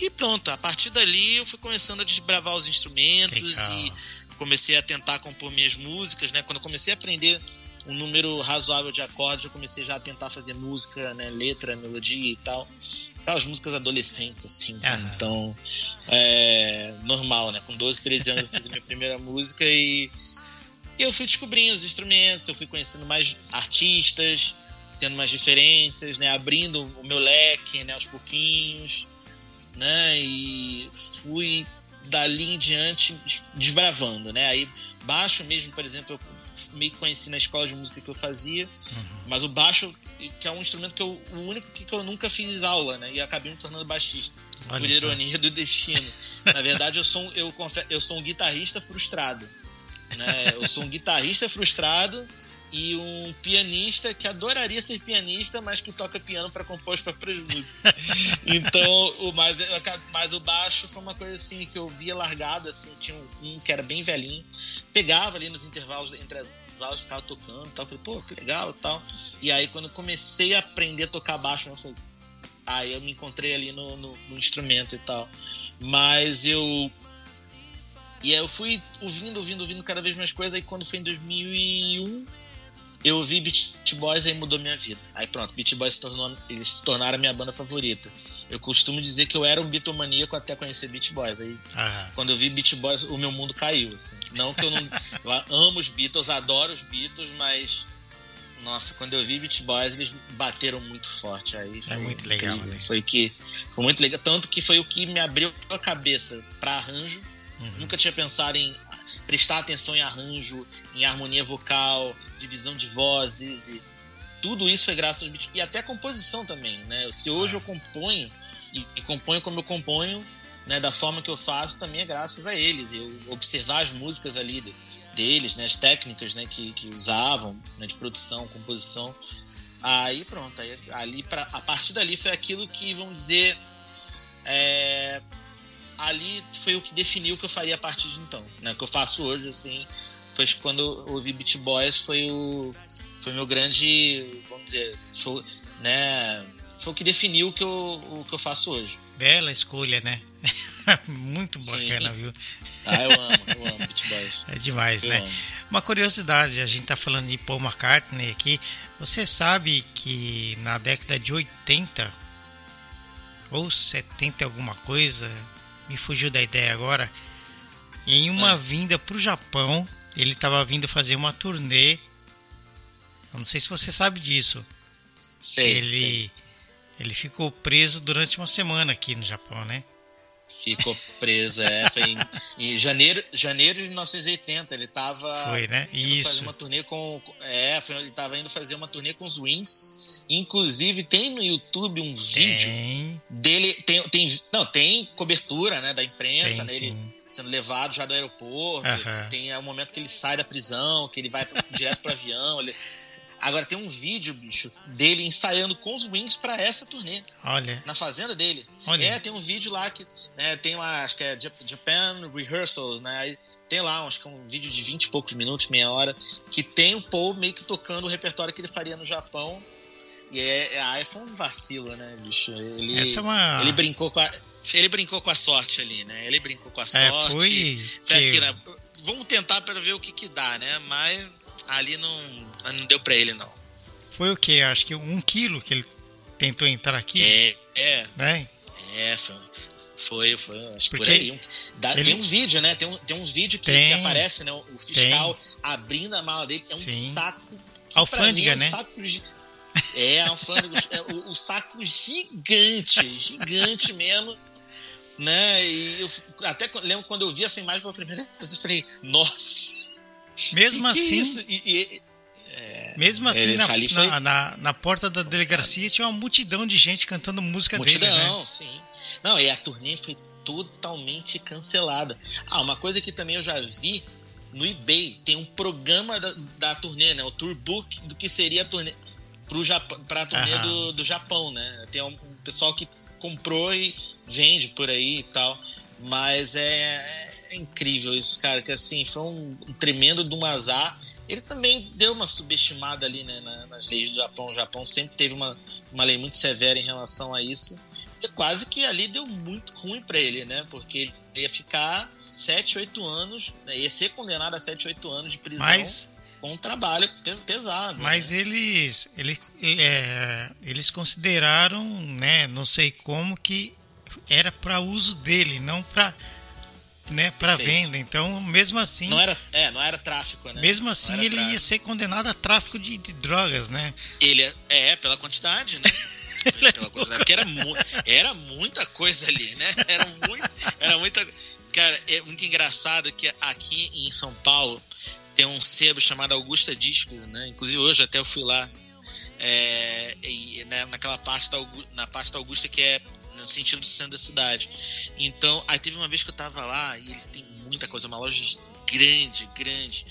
E pronto, a partir dali eu fui começando a desbravar os instrumentos Legal. e comecei a tentar compor minhas músicas, né? Quando eu comecei a aprender um número razoável de acordes, eu comecei já a tentar fazer música, né, letra, melodia e tal. Aquelas músicas adolescentes, assim. Né? Então, é normal, né? Com 12, 13 anos eu fiz a minha primeira música e, e eu fui descobrindo os instrumentos, eu fui conhecendo mais artistas, tendo mais diferenças, né? Abrindo o meu leque, né? Aos pouquinhos, né? E fui dali em diante desbravando, né? Aí baixo mesmo, por exemplo, eu meio que conheci na escola de música que eu fazia, uhum. mas o baixo, que é um instrumento que eu, o único que eu nunca fiz aula, né? E acabei me tornando baixista, Olha por ironia do destino. na verdade, eu sou, eu, eu sou um guitarrista frustrado. Né? Eu sou um guitarrista frustrado e um pianista que adoraria ser pianista, mas que toca piano para compor as próprias músicas. então, o, mas, mas o baixo foi uma coisa assim que eu via largado, assim, tinha um, um que era bem velhinho, pegava ali nos intervalos entre as aulas, ficava tocando e tal. Falei, pô, que legal e tal. E aí, quando eu comecei a aprender a tocar baixo, eu falei, aí eu me encontrei ali no, no, no instrumento e tal. Mas eu e aí eu fui ouvindo, ouvindo, ouvindo cada vez mais coisas. Aí quando foi em 2001, eu ouvi Beat Boys e aí mudou minha vida. Aí pronto, Beat Boys se tornou, eles se tornaram a minha banda favorita. Eu costumo dizer que eu era um bitomaníaco até conhecer Beat Boys. Aí, ah. quando eu vi Beat Boys, o meu mundo caiu. Assim. Não que eu não (laughs) eu amo os Beatles, adoro os Beatles, mas nossa, quando eu vi Beat Boys, eles bateram muito forte. Aí é muito legal. Né? Foi que foi muito legal, tanto que foi o que me abriu a cabeça para arranjo. Uhum. Nunca tinha pensado em prestar atenção em arranjo, em harmonia vocal, divisão de vozes e tudo isso foi graças aos beats e até a composição também, né? Se hoje eu componho e, e componho como eu componho, né, da forma que eu faço, também é graças a eles. Eu observar as músicas ali de, deles, né, as técnicas, né, que, que usavam, né, de produção, composição. Aí pronto, aí, ali pra, a partir dali foi aquilo que vamos dizer é, ali foi o que definiu o que eu faria a partir de então, né? O que eu faço hoje, assim, foi quando eu ouvi Beat Boys, foi o foi meu grande, vamos dizer, foi, né? Foi o que definiu o que eu, o que eu faço hoje. Bela escolha, né? (laughs) Muito bacana, Sim. viu? Ah, eu amo, eu amo Boys. (laughs) É demais, eu né? Amo. Uma curiosidade, a gente tá falando de Paul McCartney aqui. Você sabe que na década de 80 ou 70 alguma coisa, me fugiu da ideia agora. Em uma é. vinda para o Japão, ele estava vindo fazer uma turnê. Eu não sei se você sabe disso. Sei, ele, sei. Ele ficou preso durante uma semana aqui no Japão, né? Ficou preso, é. Foi em, em, janeiro, janeiro de 1980. Ele estava. Foi, né? Isso. Fazer uma turnê com. É, foi, ele estava indo fazer uma turnê com os Wings. Inclusive tem no YouTube um vídeo tem. dele. Tem, tem, não, tem cobertura né, da imprensa, tem, né, ele sendo levado já do aeroporto. Uhum. Tem é, o momento que ele sai da prisão, que ele vai direto pro avião. Ele... Agora tem um vídeo, bicho, dele ensaiando com os Wings para essa turnê. Olha. Na fazenda dele. Olha. É, tem um vídeo lá que. Né, tem lá, acho que é Japan Rehearsals, né? tem lá, acho que é um vídeo de 20 e poucos minutos, meia hora, que tem o Paul meio que tocando o repertório que ele faria no Japão e é, é, foi um vacilo, né, bicho? Ele, Essa é uma... ele brincou com a. Ele brincou com a sorte ali, né? Ele brincou com a é, sorte. Foi, foi que... aqui, né? Vamos tentar para ver o que, que dá, né? Mas ali não, não deu para ele, não. Foi o quê? Acho que um quilo que ele tentou entrar aqui. É, é. Né? É, foi. Foi, foi, acho que por aí. Dá, ele... Tem um vídeo, né? Tem, um, tem uns vídeos que, que, aparece, né? O fiscal tem. abrindo a mala dele. É um Sim. saco. Alfândega, é um né? Saco de, é, um flândego, é o, o, saco gigante, gigante mesmo. Né? E eu até lembro quando eu vi essa imagem pela primeira vez, eu falei, nossa! Mesmo que assim. Que é e, e, é, mesmo assim, na, foi... na, na, na, porta da delegacia tinha uma multidão de gente cantando música multidão, dele. Multidão, né? sim. Não, e a turnê foi totalmente cancelada. Ah, uma coisa que também eu já vi no eBay, tem um programa da, da turnê, né? O tour book do que seria a turnê para a turnê do, do Japão, né? Tem um pessoal que comprou e vende por aí e tal. Mas é, é incrível isso, cara, que assim, foi um, um, tremendo de um azar. Ele também deu uma subestimada ali né, nas leis do Japão. O Japão sempre teve uma, uma lei muito severa em relação a isso. E quase que ali deu muito ruim para ele, né? Porque ele ia ficar 7, 8 anos, né? ia ser condenado a 7, 8 anos de prisão. Mas com um trabalho pesado. Mas né? eles, eles, é, eles consideraram, né, não sei como, que era para uso dele, não para né, para venda. Então, mesmo assim, não era, é, não era tráfico, né? Mesmo assim, ele tráfico. ia ser condenado a tráfico de, de drogas, né? Ele é, é pela quantidade, né? (laughs) pela quantidade, porque era, mu era muita coisa ali, né? (laughs) Era, muito, era muita Cara, é muito engraçado que aqui em São Paulo tem um sebo chamado Augusta Discos, né? Inclusive hoje até eu fui lá. É, e, né, naquela parte da, na parte da Augusta que é no sentido do centro da cidade. Então, aí teve uma vez que eu tava lá e ele tem muita coisa, uma loja grande, grande.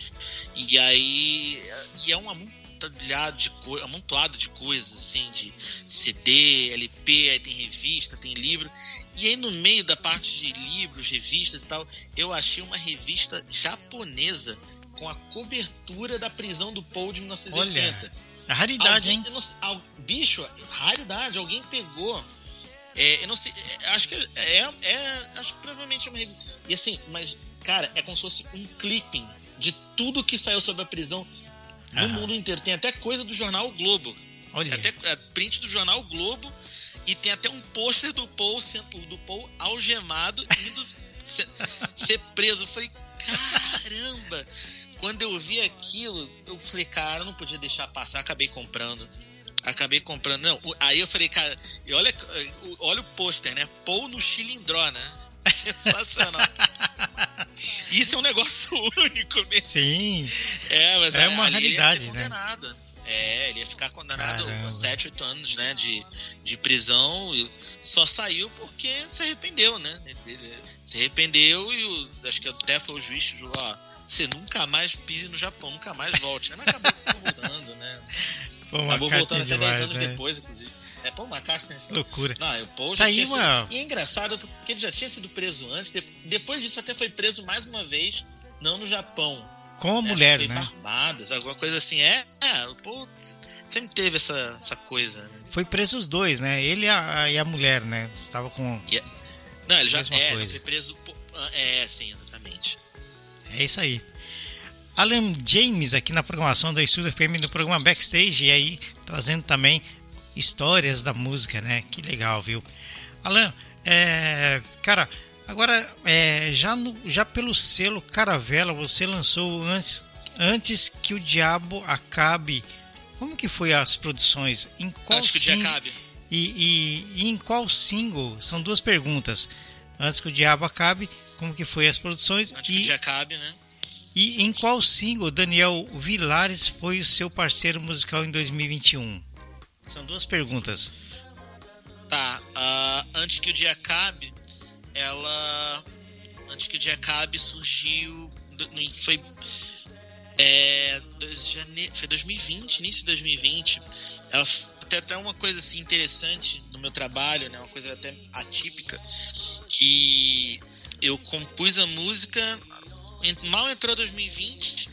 E aí. E é um amontoado de, amontoado de coisas, assim, de CD, LP, aí tem revista, tem livro. E aí no meio da parte de livros, revistas e tal, eu achei uma revista japonesa com a cobertura da prisão do Paul de 1980. Olha, é raridade, alguém, hein? Não, bicho, raridade. Alguém pegou. É, eu não sei, é, acho que é, é, acho que provavelmente é uma revista. E assim, mas cara, é como se fosse um clipping de tudo que saiu sobre a prisão no Aham. mundo inteiro. Tem até coisa do jornal o Globo. Olha. Tem até print do jornal o Globo e tem até um pôster do Paul, do Paul algemado indo (laughs) ser, ser preso. Eu falei, caramba! Quando eu vi aquilo, eu falei, cara, eu não podia deixar passar, acabei comprando. Acabei comprando. Não, aí eu falei, cara, e olha, olha o pôster, né? Paul no chilindró, né? (laughs) Sensacional. Isso é um negócio (laughs) único mesmo. Sim. É, mas é uma realidade, né? É, ele ia ficar condenado Caramba. a 7, 8 anos né, de, de prisão e só saiu porque se arrependeu, né? Ele se arrependeu e o, acho que até foi o juiz que jogou, ó, você nunca mais pise no Japão, nunca mais volte. Mas acabou voltando, né? (laughs) Pô, acabou voltando até 10 anos né? depois, inclusive. É Paul McCartney. Assim. Loucura. Não, o Paul já tá tinha uma... sido... E é engraçado porque ele já tinha sido preso antes. Depois disso até foi preso mais uma vez, não no Japão, com a mulher, né? Armadas, alguma coisa assim. É, é o Paul sempre teve essa, essa coisa. Né? Foi preso os dois, né? Ele e a, e a mulher, né? Estava com. Yeah. Não, ele já é, foi preso. É, sim, exatamente. É isso aí. Alan James aqui na programação da Estúdio FM no programa Backstage e aí trazendo também histórias da música, né? Que legal, viu? Alan, é, cara, Agora, é, já, no, já pelo selo Caravela, você lançou antes, antes que o Diabo Acabe. Como que foi as produções? Em qual antes que o dia acabe. E, e, e, em qual single? São duas perguntas. Antes que o Diabo Acabe, como que foi as produções? Antes e, que o dia acabe, né? E em qual single Daniel Vilares foi o seu parceiro musical em 2021? São duas perguntas. Tá, uh, antes que o dia acabe, ela antes que o dia acabe surgiu foi é, foi 2020 início de 2020 ela tem até uma coisa assim interessante no meu trabalho né uma coisa até atípica que eu compus a música mal entrou 2020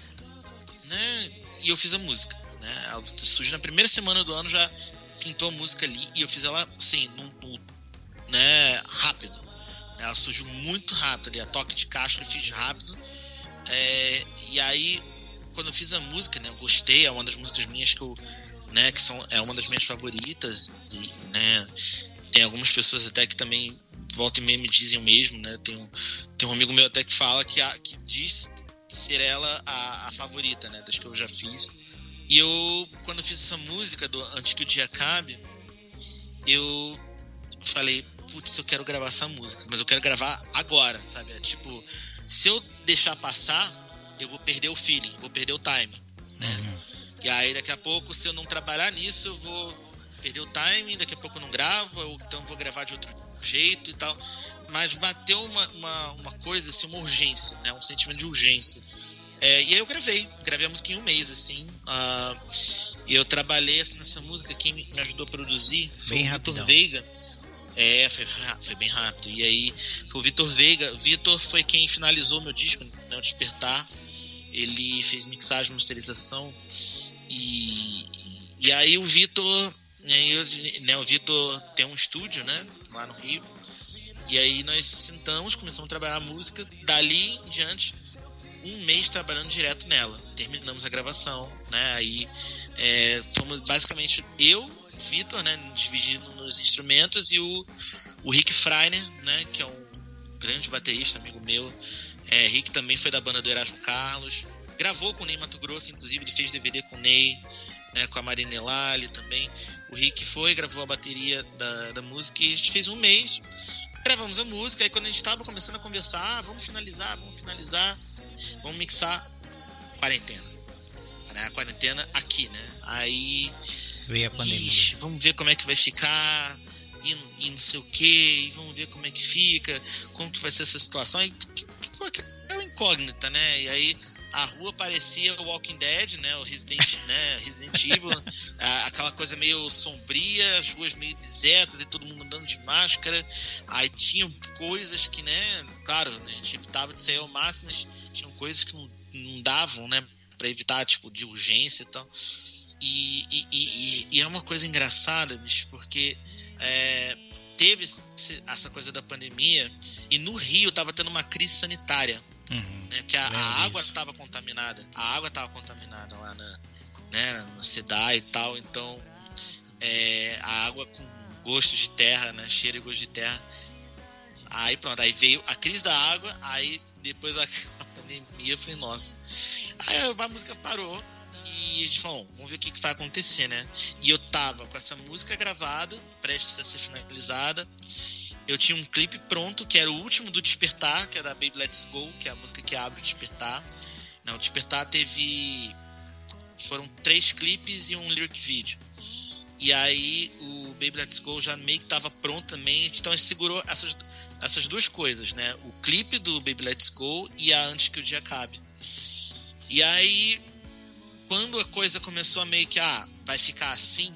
né e eu fiz a música né ela surgiu na primeira semana do ano já pintou a música ali e eu fiz ela assim no, no né rápido ela surgiu muito rápido ali, a toque de caixa eu fiz rápido. É, e aí, quando eu fiz a música, né, eu gostei, é uma das músicas minhas que eu, né, que são, é uma das minhas favoritas. E, né, tem algumas pessoas até que também volta e meia me dizem o mesmo, né? Tem um, tem um amigo meu até que fala que, a, que diz ser ela a, a favorita, né, das que eu já fiz. E eu, quando fiz essa música do Antes que o Dia Acabe, eu falei, putz, eu quero gravar essa música, mas eu quero gravar agora, sabe? É tipo, se eu deixar passar, eu vou perder o feeling, vou perder o time, né? Uhum. E aí daqui a pouco, se eu não trabalhar nisso, eu vou perder o time, daqui a pouco eu não gravo, ou então vou gravar de outro jeito e tal. Mas bateu uma, uma, uma coisa, assim, uma urgência, né? Um sentimento de urgência. É, e aí eu gravei, gravei a música em um mês, assim. Uh, e eu trabalhei assim, nessa música, quem me ajudou a produzir foi Bem o Vitor Veiga é, foi, foi bem rápido. E aí foi o Vitor Veiga. Vitor foi quem finalizou meu disco, né, o Despertar. Ele fez mixagem, masterização. E, e aí o Vitor. Né, né, o Vitor tem um estúdio, né? Lá no Rio. E aí nós sentamos, começamos a trabalhar a música. Dali em diante, um mês trabalhando direto nela. Terminamos a gravação, né? Aí é, fomos basicamente eu, Vitor, né, dividido nos instrumentos, e o, o Rick Freiner, né, que é um grande baterista, amigo meu. É, Rick também foi da banda do Erasmo Carlos, gravou com o Ney Mato Grosso, inclusive ele fez DVD com o Ney, né, com a Marina Elali também. O Rick foi, gravou a bateria da, da música e a gente fez um mês. gravamos a música, aí quando a gente tava começando a conversar, ah, vamos finalizar, vamos finalizar, vamos mixar, quarentena. Né? A quarentena aqui, né? Aí. Veio a pandemia. Ixi, vamos ver como é que vai ficar, e, e não sei o que, e vamos ver como é que fica, como que vai ser essa situação. E ficou aquela incógnita, né? E aí a rua parecia o Walking Dead, né? O Resident, né? Resident Evil, (laughs) aquela coisa meio sombria, as ruas meio desertas e todo mundo andando de máscara. Aí tinham coisas que, né? Claro, a gente evitava de sair ao máximo, mas tinham coisas que não, não davam, né? Pra evitar, tipo, de urgência e tal. E, e, e, e é uma coisa engraçada, bicho, porque é, teve essa coisa da pandemia e no Rio tava tendo uma crise sanitária Uhum. Né? Porque a, a água estava contaminada. A água estava contaminada lá na, né, na cidade e tal. Então, é, a água com gosto de terra, né? Cheiro e gosto de terra. Aí pronto, aí veio a crise da água, aí depois a, a (laughs) pandemia, eu falei, nossa. Aí a música parou e a gente falou, vamos ver o que, que vai acontecer, né? E eu tava com essa música gravada, prestes a ser finalizada, eu tinha um clipe pronto, que era o último do Despertar, que da Baby Let's Go, que é a música que abre o Despertar. Não, o Despertar teve. Foram três clipes e um lyric video. E aí o Baby Let's Go já meio que tava pronto também, então a gente segurou essas, essas duas coisas, né? O clipe do Baby Let's Go e a Antes que o Dia Acabe. E aí, quando a coisa começou a meio que, ah, vai ficar assim,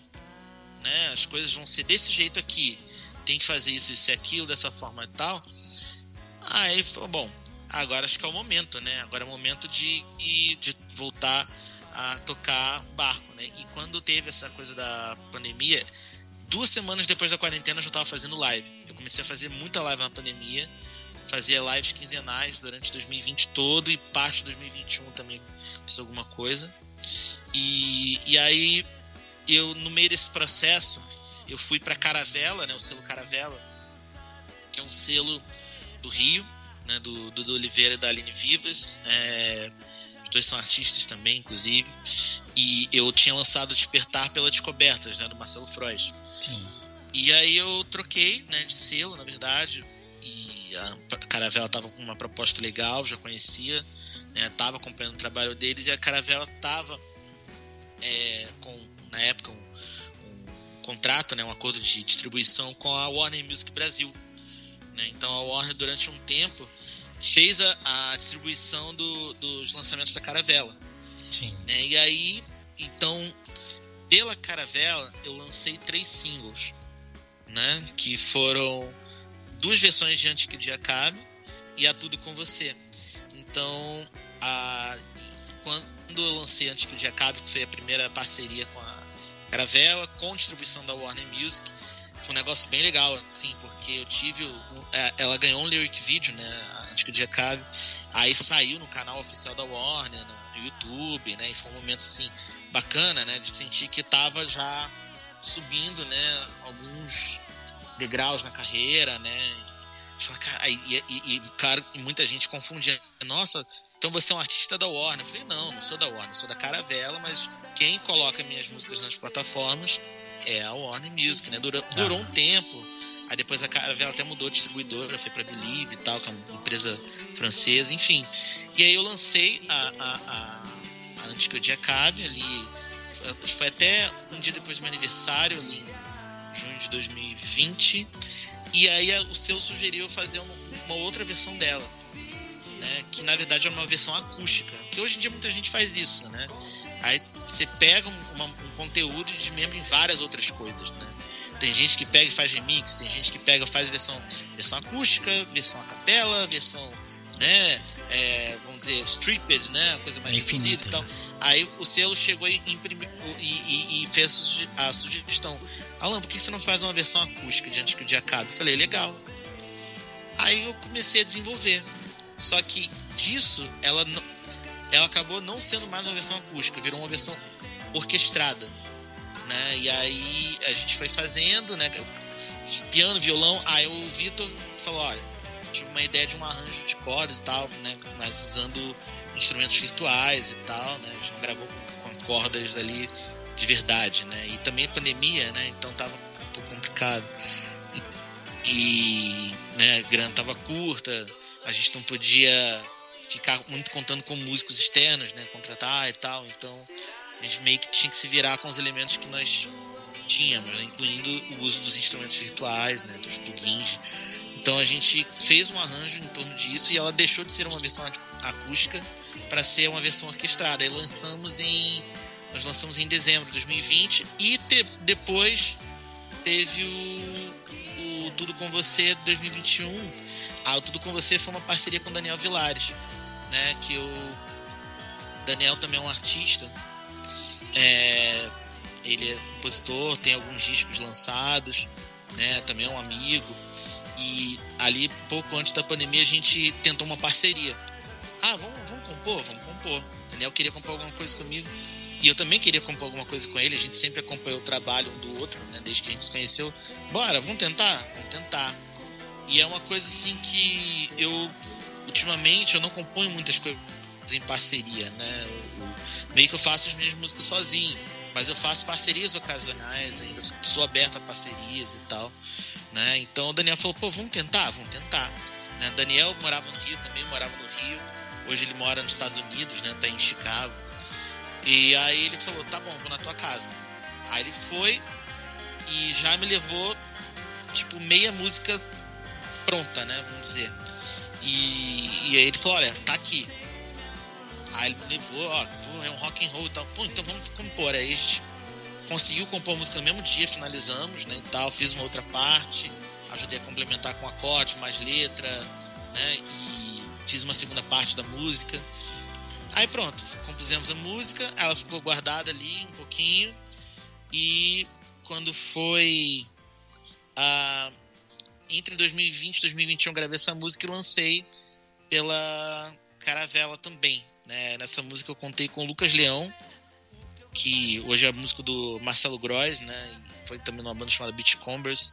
né? As coisas vão ser desse jeito aqui tem que fazer isso, isso e aquilo, dessa forma e tal. Aí falou, bom, agora acho que é o momento, né? Agora é o momento de, de voltar a tocar barco, né? E quando teve essa coisa da pandemia, duas semanas depois da quarentena eu já estava fazendo live. Eu comecei a fazer muita live na pandemia, fazia lives quinzenais durante 2020 todo e parte de 2021 também fiz alguma coisa. E, e aí eu, no meio desse processo, eu fui para Caravela, né, o selo Caravela, que é um selo do Rio, né, do Dudu Oliveira e da Aline Vivas. É, os dois são artistas também, inclusive. E eu tinha lançado Despertar pela Descobertas, né, do Marcelo Freud. Sim. E aí eu troquei né, de selo, na verdade. E a Caravela tava com uma proposta legal, já conhecia, né, tava acompanhando o trabalho deles. E a Caravela tava é, com, na época, um contrato, né, um acordo de distribuição com a Warner Music Brasil. Né? Então a Warner durante um tempo fez a, a distribuição do, dos lançamentos da Caravela. Sim. Né? E aí, então, pela Caravela eu lancei três singles, né? Que foram duas versões de Antes que o Dia Acabe e A Tudo Com Você. Então, a, quando eu lancei Antes que o Dia Acabe, que foi a primeira parceria com a Caravela com distribuição da Warner Music. Foi um negócio bem legal, assim, porque eu tive. É, ela ganhou um lyric video, né? Antes que o dia acabe. Aí saiu no canal oficial da Warner, no YouTube, né? E foi um momento, assim, bacana, né? De sentir que tava já subindo, né? Alguns degraus na carreira, né? E, e, e, claro, muita gente confundia. Nossa, então você é um artista da Warner? Eu falei, não, não sou da Warner, sou da Caravela, mas quem coloca minhas músicas nas plataformas é a Warner Music, né? Durou, ah. durou um tempo. Aí depois a Caravela até mudou de distribuidora, foi pra Believe e tal, que é uma empresa francesa, enfim. E aí eu lancei a, a, a, a Antes que o Dia Acabe ali. Foi até um dia depois do meu aniversário, ali em junho de 2020. E aí o seu sugeriu fazer uma, uma outra versão dela né? Que na verdade é uma versão acústica. Que hoje em dia muita gente faz isso, né? Aí você pega um, uma, um conteúdo e desmembra em várias outras coisas, né? Tem gente que pega e faz remix, tem gente que pega e faz versão, versão acústica, versão a capela, versão, né? É, vamos dizer, stripped, né? Coisa mais reduzida e tal. Aí o selo chegou e, imprimiu, e, e, e, fez a sugestão. Alan, por que você não faz uma versão acústica diante que o dia acabe? Eu falei, legal. Aí eu comecei a desenvolver. Só que disso, ela, ela acabou não sendo mais uma versão acústica, virou uma versão orquestrada. Né? E aí a gente foi fazendo, né? Piano, violão, aí o Vitor falou, olha, tive uma ideia de um arranjo de cordas e tal, né? Mas usando instrumentos virtuais e tal, né? A gente gravou com, cordas ali de verdade, né? E também pandemia, né? Então tava um pouco complicado. E né, a grana tava curta, a gente não podia ficar muito contando com músicos externos, né, contratar e tal, então a gente meio que tinha que se virar com os elementos que nós tínhamos, né, incluindo o uso dos instrumentos virtuais, né, dos plugins. Então a gente fez um arranjo em torno disso e ela deixou de ser uma versão acústica para ser uma versão orquestrada. E lançamos em nós lançamos em dezembro de 2020 e te, depois teve o, o, Tudo com Você de 2021. Ah, Tudo com Você foi uma parceria com o Daniel Vilares, né? Que o Daniel também é um artista. É, ele é compositor, tem alguns discos lançados, né? Também é um amigo. E ali, pouco antes da pandemia, a gente tentou uma parceria. Ah, vamos, vamos compor? Vamos compor. Daniel queria compor alguma coisa comigo. E eu também queria compor alguma coisa com ele. A gente sempre acompanhou o trabalho um do outro, né? Desde que a gente se conheceu. Bora, vamos tentar? Vamos tentar. E é uma coisa assim que eu, ultimamente, eu não componho muitas coisas em parceria, né? Eu, meio que eu faço as minhas músicas sozinho. Mas eu faço parcerias ocasionais ainda, sou aberto a parcerias e tal. Né? Então o Daniel falou, pô, vamos tentar, vamos tentar. Né? Daniel morava no Rio também, morava no Rio. Hoje ele mora nos Estados Unidos, né? Tá em Chicago. E aí ele falou, tá bom, vou na tua casa. Aí ele foi e já me levou, tipo, meia música pronta, né? Vamos dizer. E, e aí ele falou, olha, tá aqui. Aí ele me levou, ó, é um rock and roll e tal. Pô, então vamos compor. Aí a gente conseguiu compor a música no mesmo dia, finalizamos, né, e tal. Fiz uma outra parte, ajudei a complementar com acorde, mais letra, né, e fiz uma segunda parte da música. Aí pronto, compusemos a música, ela ficou guardada ali um pouquinho, e quando foi entre 2020 e 2021 eu gravei essa música e lancei pela Caravela também, né? Nessa música eu contei com o Lucas Leão, que hoje é músico do Marcelo Gross, né? Foi também numa banda chamada Beachcombers.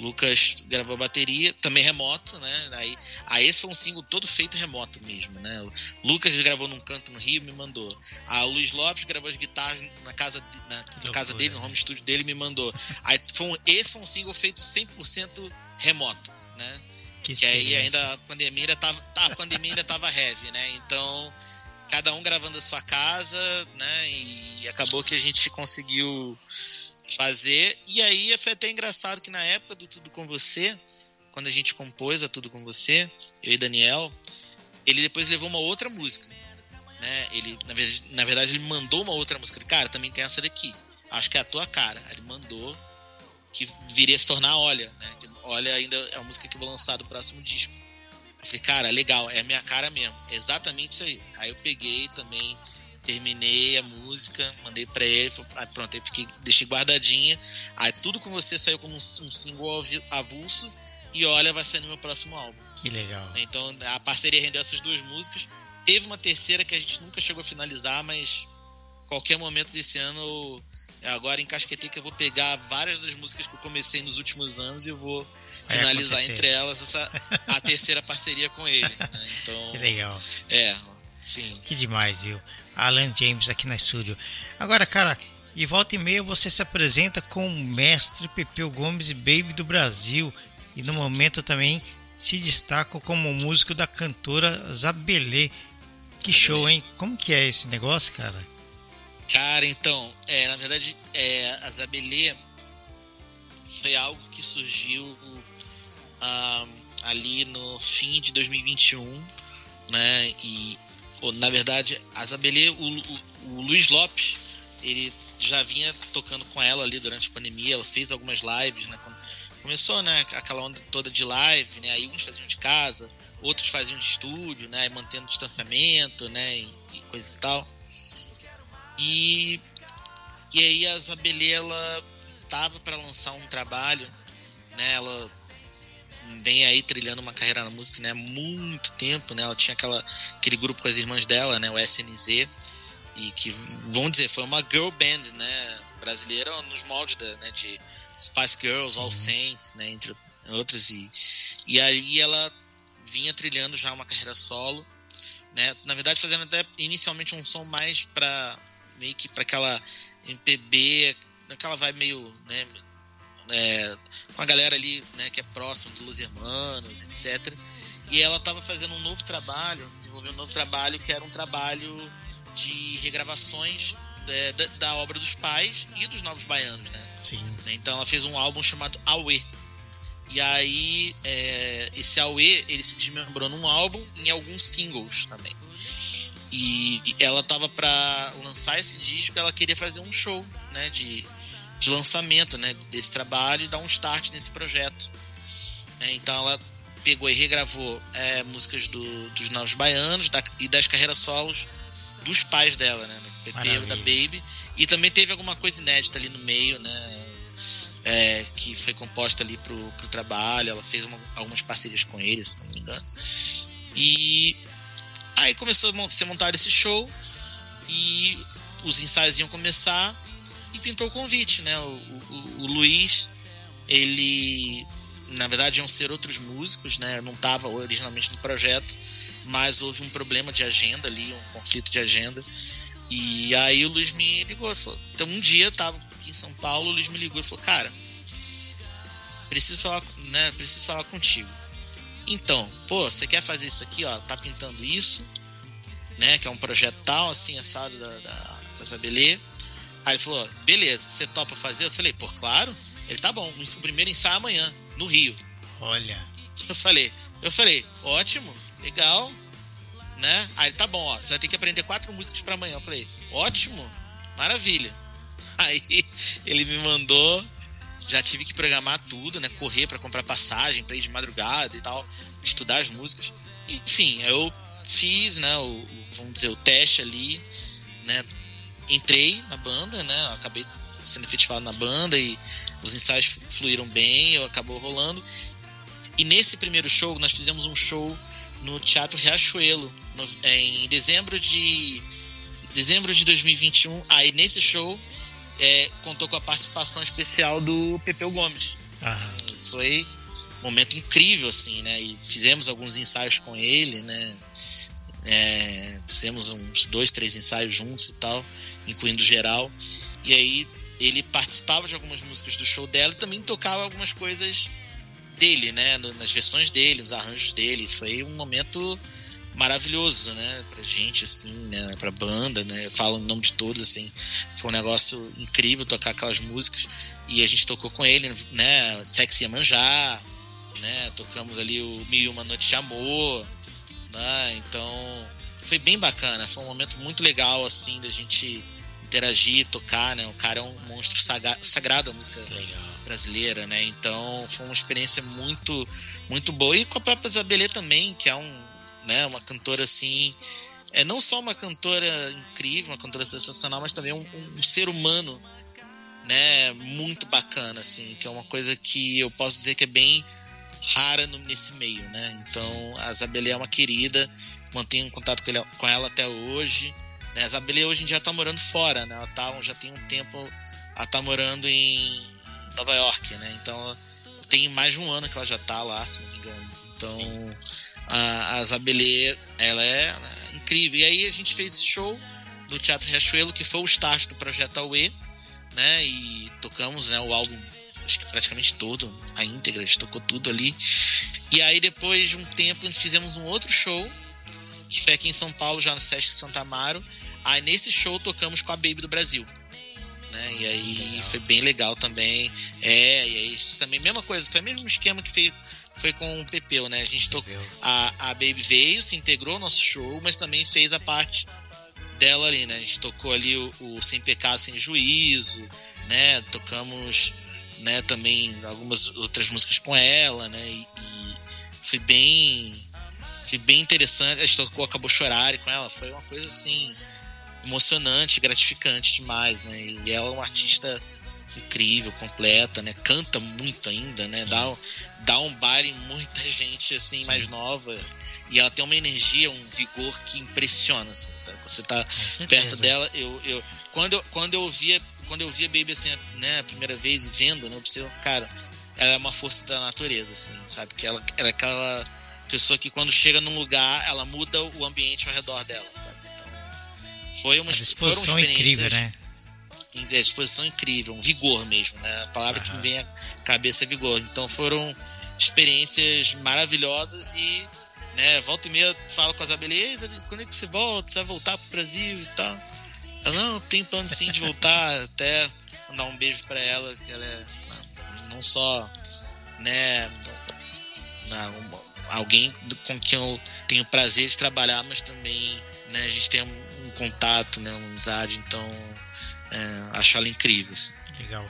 Lucas gravou a bateria, também remoto, né? Aí, aí esse foi um single todo feito remoto mesmo, né? O Lucas gravou num canto no Rio me mandou. A Luiz Lopes gravou as guitarras na casa, na, na casa dele, no home studio dele me mandou. Aí foi um, esse foi um single feito 100% remoto, né? Que, que aí ainda a pandemia ainda tava, tá, a pandemia ainda tava heavy, né? Então cada um gravando a sua casa, né? E acabou que a gente conseguiu fazer. E aí foi até engraçado que na época do Tudo Com Você, quando a gente compôs a Tudo Com Você, eu e Daniel, ele depois levou uma outra música. Né? Ele, na verdade, na verdade, ele mandou uma outra música. Cara, também tem essa daqui. Acho que é a tua cara. Ele mandou que viria a se tornar Olha, né? Olha ainda é a música que eu vou lançar do próximo disco. Eu falei, cara, legal, é a minha cara mesmo. É exatamente isso aí. Aí eu peguei também, terminei a música, mandei para ele, aí pronto, aí fiquei, deixei guardadinha. Aí tudo com você saiu como um, um single avulso e olha, vai sair no meu próximo álbum. Que legal. Então a parceria rendeu essas duas músicas. Teve uma terceira que a gente nunca chegou a finalizar, mas qualquer momento desse ano, agora encasquetei que eu vou pegar várias das músicas que eu comecei nos últimos anos e eu vou finalizar entre elas essa, a terceira parceria com ele. Né? (laughs) Então, que legal. É, sim. Que demais, viu? Alan James aqui na estúdio. Agora, cara, e volta e meia você se apresenta com o mestre Pepeu Gomes Baby do Brasil e no momento também se destaca como músico da cantora Zabelê. Que show, hein? Como que é esse negócio, cara? Cara, então, é, na verdade, é, a Zabelê foi algo que surgiu ah, ali no fim de 2021, né? E na verdade, a Zabelê, o, o, o, Luiz Lopes, ele já vinha tocando com ela ali durante a pandemia, ela fez algumas lives, né? começou, né, aquela onda toda de live, né? Aí uns faziam de casa, outros faziam de estúdio, né, mantendo distanciamento, né, e, e coisa e tal. E e aí a Zabelê ela tava para lançar um trabalho, né? Ela vem aí trilhando uma carreira na música né, há muito tempo, né? Ela tinha aquela, aquele grupo com as irmãs dela, né, o SNZ, e que, vamos dizer, foi uma girl band, né, brasileira nos moldes da, né, de Spice Girls, All Saints, né, entre outros, e, e aí ela vinha trilhando já uma carreira solo, né, na verdade fazendo até inicialmente um som mais para meio que para aquela MPB, aquela vai meio, né, é, com a galera ali, né, que é próximo dos Hermanos, etc. E ela estava fazendo um novo trabalho, desenvolvendo um novo trabalho que era um trabalho de regravações é, da, da, obra dos pais e dos Novos Baianos, né? Sim. Então ela fez um álbum chamado Aue. E aí, é, esse Aue, ele se desmembrou num álbum e em alguns singles também. E ela tava para lançar esse disco, ela queria fazer um show, né, de, de lançamento, né, desse trabalho e dar um start nesse projeto. É, então ela pegou e regravou é, músicas do, dos Novos Baianos da, e das carreiras solos dos pais dela, né, do PT, da Baby. E também teve alguma coisa inédita ali no meio, né, é, que foi composta ali pro, pro trabalho. Ela fez uma, algumas parcerias com eles, se não me engano. E Aí começou a ser montado esse show e os ensaios iam começar e pintou o convite, né? O, o, o Luiz, ele na verdade iam ser outros músicos, né? não estava originalmente no projeto, mas houve um problema de agenda ali, um conflito de agenda. E aí o Luiz me ligou, falou, então um dia eu tava aqui em São Paulo, o Luiz me ligou e falou, cara, preciso falar, né, preciso falar contigo. Então, pô, você quer fazer isso aqui, ó, tá pintando isso, né, que é um projeto tal, assim, assado da, da, da Zabelê. Aí ele falou, beleza, você topa fazer? Eu falei, pô, claro. Ele, tá bom, o primeiro ensaio amanhã, no Rio. Olha. Eu falei, eu falei, ótimo, legal, né? Aí ele, tá bom, ó, você vai ter que aprender quatro músicas para amanhã. Eu falei, ótimo, maravilha. (laughs) Aí ele me mandou já tive que programar tudo, né? Correr para comprar passagem, para ir de madrugada e tal, estudar as músicas. Enfim, eu fiz, né? O, vamos dizer, o teste ali, né? Entrei na banda, né? Acabei sendo efetivado na banda e os ensaios fluíram bem, eu acabou rolando. E nesse primeiro show, nós fizemos um show no Teatro Riachuelo, no, é, em dezembro de dezembro de 2021. Aí nesse show é, contou com a participação especial do Pepeu Gomes. Ah. Foi um momento incrível, assim, né? E fizemos alguns ensaios com ele, né? É, fizemos uns dois, três ensaios juntos e tal, incluindo geral. E aí ele participava de algumas músicas do show dela e também tocava algumas coisas dele, né? Nas versões dele, os arranjos dele. Foi um momento maravilhoso, né, pra gente, assim, né, pra banda, né, eu falo em nome de todos, assim, foi um negócio incrível tocar aquelas músicas, e a gente tocou com ele, né, Sexy Manjar, né, tocamos ali o Mil Uma Noite de Amor, né, então foi bem bacana, foi um momento muito legal, assim, da gente interagir, tocar, né, o cara é um monstro sagrado, a música legal. brasileira, né, então foi uma experiência muito, muito boa, e com a própria Isabelê também, que é um né? Uma cantora assim, é não só uma cantora incrível, uma cantora sensacional, mas também um, um ser humano, né? Muito bacana, assim, que é uma coisa que eu posso dizer que é bem rara no, nesse meio, né? Então a Isabelle é uma querida, mantenho contato com, ele, com ela até hoje. Né? A Isabelle hoje em dia tá morando fora, né? Ela tá, já tem um tempo, ela tá morando em Nova York, né? Então tem mais de um ano que ela já tá lá, se não me engano. Então a, a Zabelê, ela é né, incrível. E aí a gente fez esse show no Teatro Riachuelo, que foi o start do projeto Aue, né? E tocamos né, o álbum, acho que praticamente todo, a íntegra, a gente tocou tudo ali. E aí depois de um tempo fizemos um outro show, que foi aqui em São Paulo, já no Sesc Santa Amaro. Aí nesse show tocamos com a Baby do Brasil. Né? E aí legal. foi bem legal também. É, e aí também, mesma coisa, foi o mesmo esquema que fez foi com o Pepeu, né? A gente tocou. A, a Baby veio, se integrou ao nosso show, mas também fez a parte dela ali, né? A gente tocou ali o, o Sem Pecado, Sem Juízo, né? Tocamos né, também algumas outras músicas com ela, né? E, e foi bem. Foi bem interessante. A gente tocou Acabou Chorar com ela. Foi uma coisa assim emocionante, gratificante demais, né? E ela é uma artista incrível, completa, né? Canta muito ainda, né? Dá, dá um bar em muita (laughs) gente assim Sim. mais nova e ela tem uma energia, um vigor que impressiona, assim, sabe? Você tá perto dela, eu, eu quando eu, quando eu via quando eu via Baby assim, né, a primeira vez vendo, né, eu pensei, cara, ela é uma força da natureza, assim, sabe? Que ela, ela é aquela pessoa que quando chega num lugar, ela muda o ambiente ao redor dela, sabe? Foi uma, disposição foram incrível, né? é, disposição incrível, um vigor mesmo, né? A palavra uhum. que me vem à cabeça é vigor. Então foram experiências maravilhosas e né, volta e meia falo com as beleza, quando é que você volta? Você vai voltar pro Brasil e tal? Não, tem plano sim de voltar, (laughs) até mandar um beijo para ela, que ela é não só né, alguém com quem eu tenho prazer de trabalhar, mas também né, a gente tem contato, né, uma amizade, então é, acho ela incrível. Assim. Legal.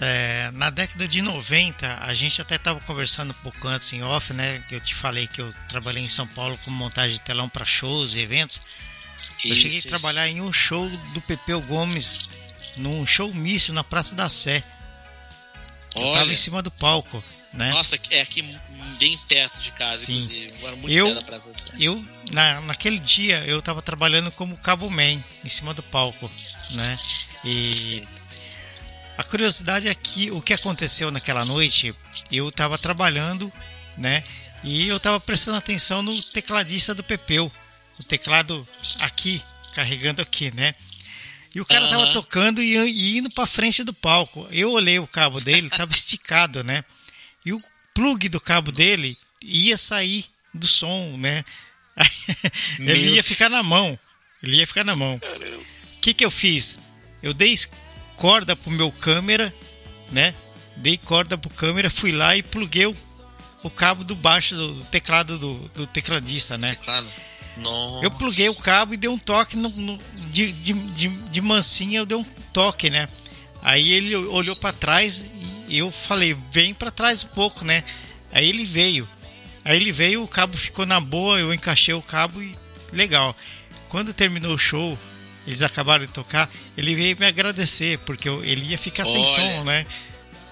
É, na década de 90, a gente até estava conversando um pouco antes em off, né? Eu te falei que eu trabalhei em São Paulo com montagem de telão para shows e eventos. Isso, eu cheguei a trabalhar em um show do Pepeu Gomes, num show mício na Praça da Sé. Olha. Eu tava em cima do palco, né? Nossa, é aqui bem perto de casa, Sim. inclusive. Agora muito eu, perto da Praça. Eu, na, naquele dia, eu tava trabalhando como cabo man, em cima do palco, né? E a curiosidade é que o que aconteceu naquela noite, eu estava trabalhando, né? E eu estava prestando atenção no tecladista do Pepeu, o teclado aqui, carregando aqui, né? E o cara uhum. tava tocando e, e indo para frente do palco. Eu olhei o cabo dele, tava (laughs) esticado, né? E o plug do cabo dele ia sair do som, né? (laughs) ele ia ficar na mão. Ele ia ficar na mão. O que que eu fiz? Eu dei corda pro meu câmera, né? Dei corda pro câmera, fui lá e pluguei o, o cabo do baixo do, teclado do, do tecladista, né? Teclado. Nossa. Eu pluguei o cabo e dei um toque no, no, de, de, de, de, mansinha, eu dei um toque, né? Aí ele olhou para trás e eu falei, vem para trás um pouco, né? Aí ele veio. Aí ele veio, o cabo ficou na boa, eu encaixei o cabo e legal. Quando terminou o show, eles acabaram de tocar, ele veio me agradecer, porque eu, ele ia ficar Olha. sem som, né?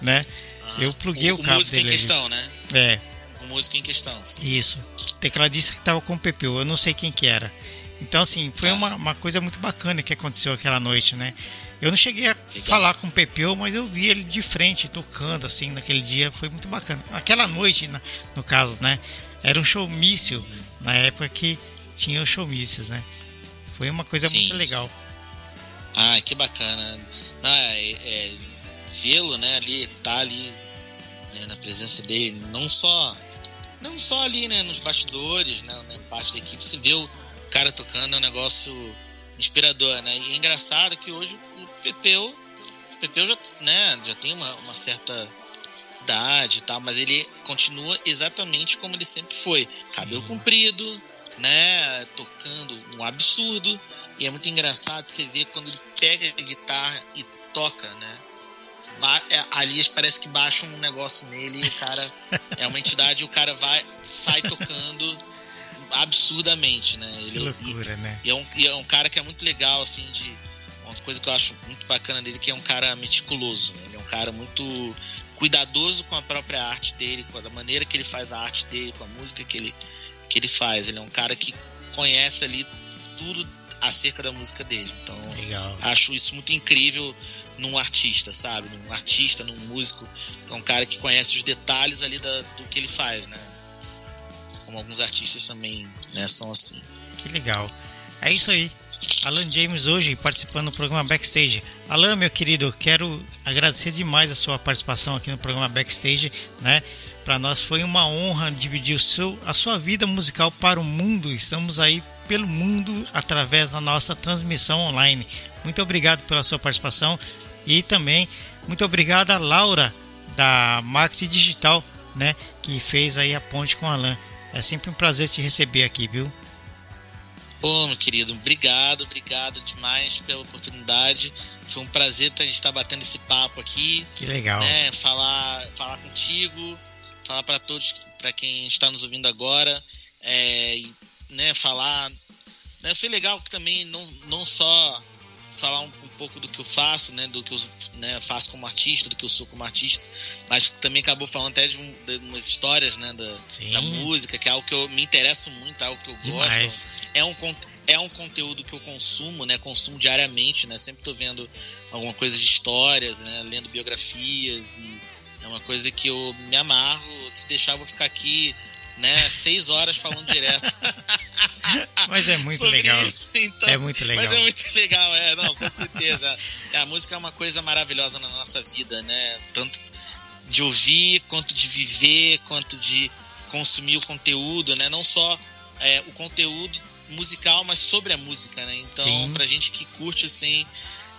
né? Ah, eu pluguei o, o cabo dele. em questão, né? É. O músico em questão. Sim. Isso. Tecladista que tava com o Pepeu, eu não sei quem que era. Então, assim, foi tá. uma, uma coisa muito bacana que aconteceu aquela noite, né? Eu não cheguei a falar com o Pepeu, mas eu vi ele de frente, tocando, assim, naquele dia. Foi muito bacana. Aquela noite, no caso, né? Era um showmício, na época que tinha os showmícios, né? Foi uma coisa sim, muito legal. Ah, que bacana. Ah, é, é, Vê-lo, né, ali, tá ali né, na presença dele, não só não só ali, né, nos bastidores, né, né parte da equipe, você vê cara tocando, é um negócio inspirador, né? E é engraçado que hoje o Pepeu, o Pepeu já, né, já tem uma, uma certa idade e tal, mas ele continua exatamente como ele sempre foi. Cabelo comprido, né, tocando um absurdo. E é muito engraçado você ver quando ele pega a guitarra e toca, né? É, ali parece que baixa um negócio nele e o cara é uma entidade e o cara vai, sai tocando (laughs) absurdamente, né? Ele, que loucura, e, né? E é, um, e é um cara que é muito legal, assim, de. Uma coisa que eu acho muito bacana dele, que é um cara meticuloso. Né? Ele é um cara muito cuidadoso com a própria arte dele, com a maneira que ele faz a arte dele, com a música que ele, que ele faz. Ele é um cara que conhece ali tudo acerca da música dele. Então, Legal. acho isso muito incrível num artista, sabe? Num artista, num músico, é um cara que conhece os detalhes ali da, do que ele faz, né? Como alguns artistas também né, são assim. Que legal. É isso aí. Alan James hoje participando do programa Backstage. Alan, meu querido, quero agradecer demais a sua participação aqui no programa Backstage, né? Para nós foi uma honra dividir seu, a sua vida musical para o mundo. Estamos aí pelo mundo através da nossa transmissão online. Muito obrigado pela sua participação e também muito obrigado a Laura da Marketing Digital, né, que fez aí a ponte com o Alan. É sempre um prazer te receber aqui, viu? Ô, meu querido, obrigado, obrigado demais pela oportunidade. Foi um prazer a gente estar batendo esse papo aqui. Que legal. Né, falar, falar contigo, falar para todos, para quem está nos ouvindo agora, é, né, falar. Né, foi legal que também não, não só falar um, um, pouco do que eu faço, né, do que eu né, faço como artista, do que eu sou como artista, mas também acabou falando até de, um, de umas histórias né, da, da, música, que é algo que eu me interesso muito, é algo que eu Demais. gosto. É um, é um conteúdo que eu consumo, né, consumo diariamente, né, sempre estou vendo alguma coisa de histórias, né, lendo biografias e é uma coisa que eu me amarro. Se deixar, eu vou ficar aqui né? Seis horas falando direto. (laughs) Mas é muito legal. Isso, então, é muito legal. Mas é muito legal, é, não, com certeza. a música é uma coisa maravilhosa na nossa vida, né? Tanto de ouvir, quanto de viver, quanto de consumir o conteúdo, né? Não só é, o conteúdo musical, mas sobre a música, né? Então, Sim. pra gente que curte, assim,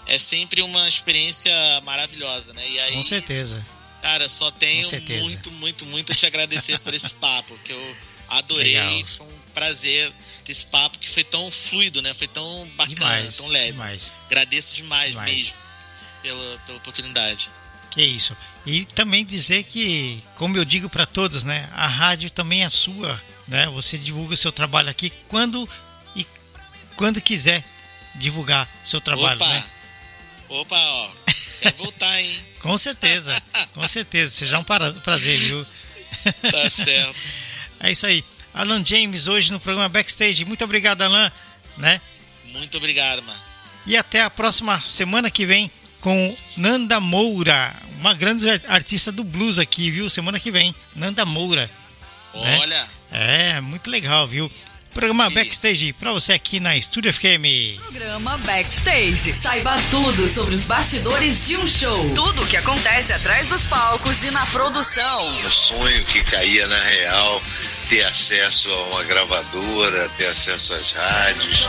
é sempre uma experiência maravilhosa, né? E aí, Com certeza. Cara, só tenho muito, muito, muito a te agradecer por esse (laughs) papo, que eu adorei. Legal. Foi um prazer ter esse papo que foi tão fluido, né? Foi tão bacana, demais, tão leve. Demais. Agradeço demais, demais. mesmo pela, pela oportunidade. Que isso. E também dizer que, como eu digo para todos, né? A rádio também é sua, né? Você divulga o seu trabalho aqui quando e quando quiser divulgar seu trabalho, Opa. né? Opa, ó. Quer voltar, hein? (laughs) com certeza, com certeza. Seja um prazer, viu? (laughs) Tá certo. (laughs) é isso aí. Alan James hoje no programa Backstage. Muito obrigado, Alan. Né? Muito obrigado, mano. E até a próxima semana que vem com Nanda Moura, uma grande artista do blues aqui, viu? Semana que vem, Nanda Moura. Né? Olha. Né? É, muito legal, viu? Programa Backstage para você aqui na Estúdio FM. Programa Backstage. Saiba tudo sobre os bastidores de um show. Tudo o que acontece atrás dos palcos e na produção. O sonho que caía na real, ter acesso a uma gravadora, ter acesso às rádios.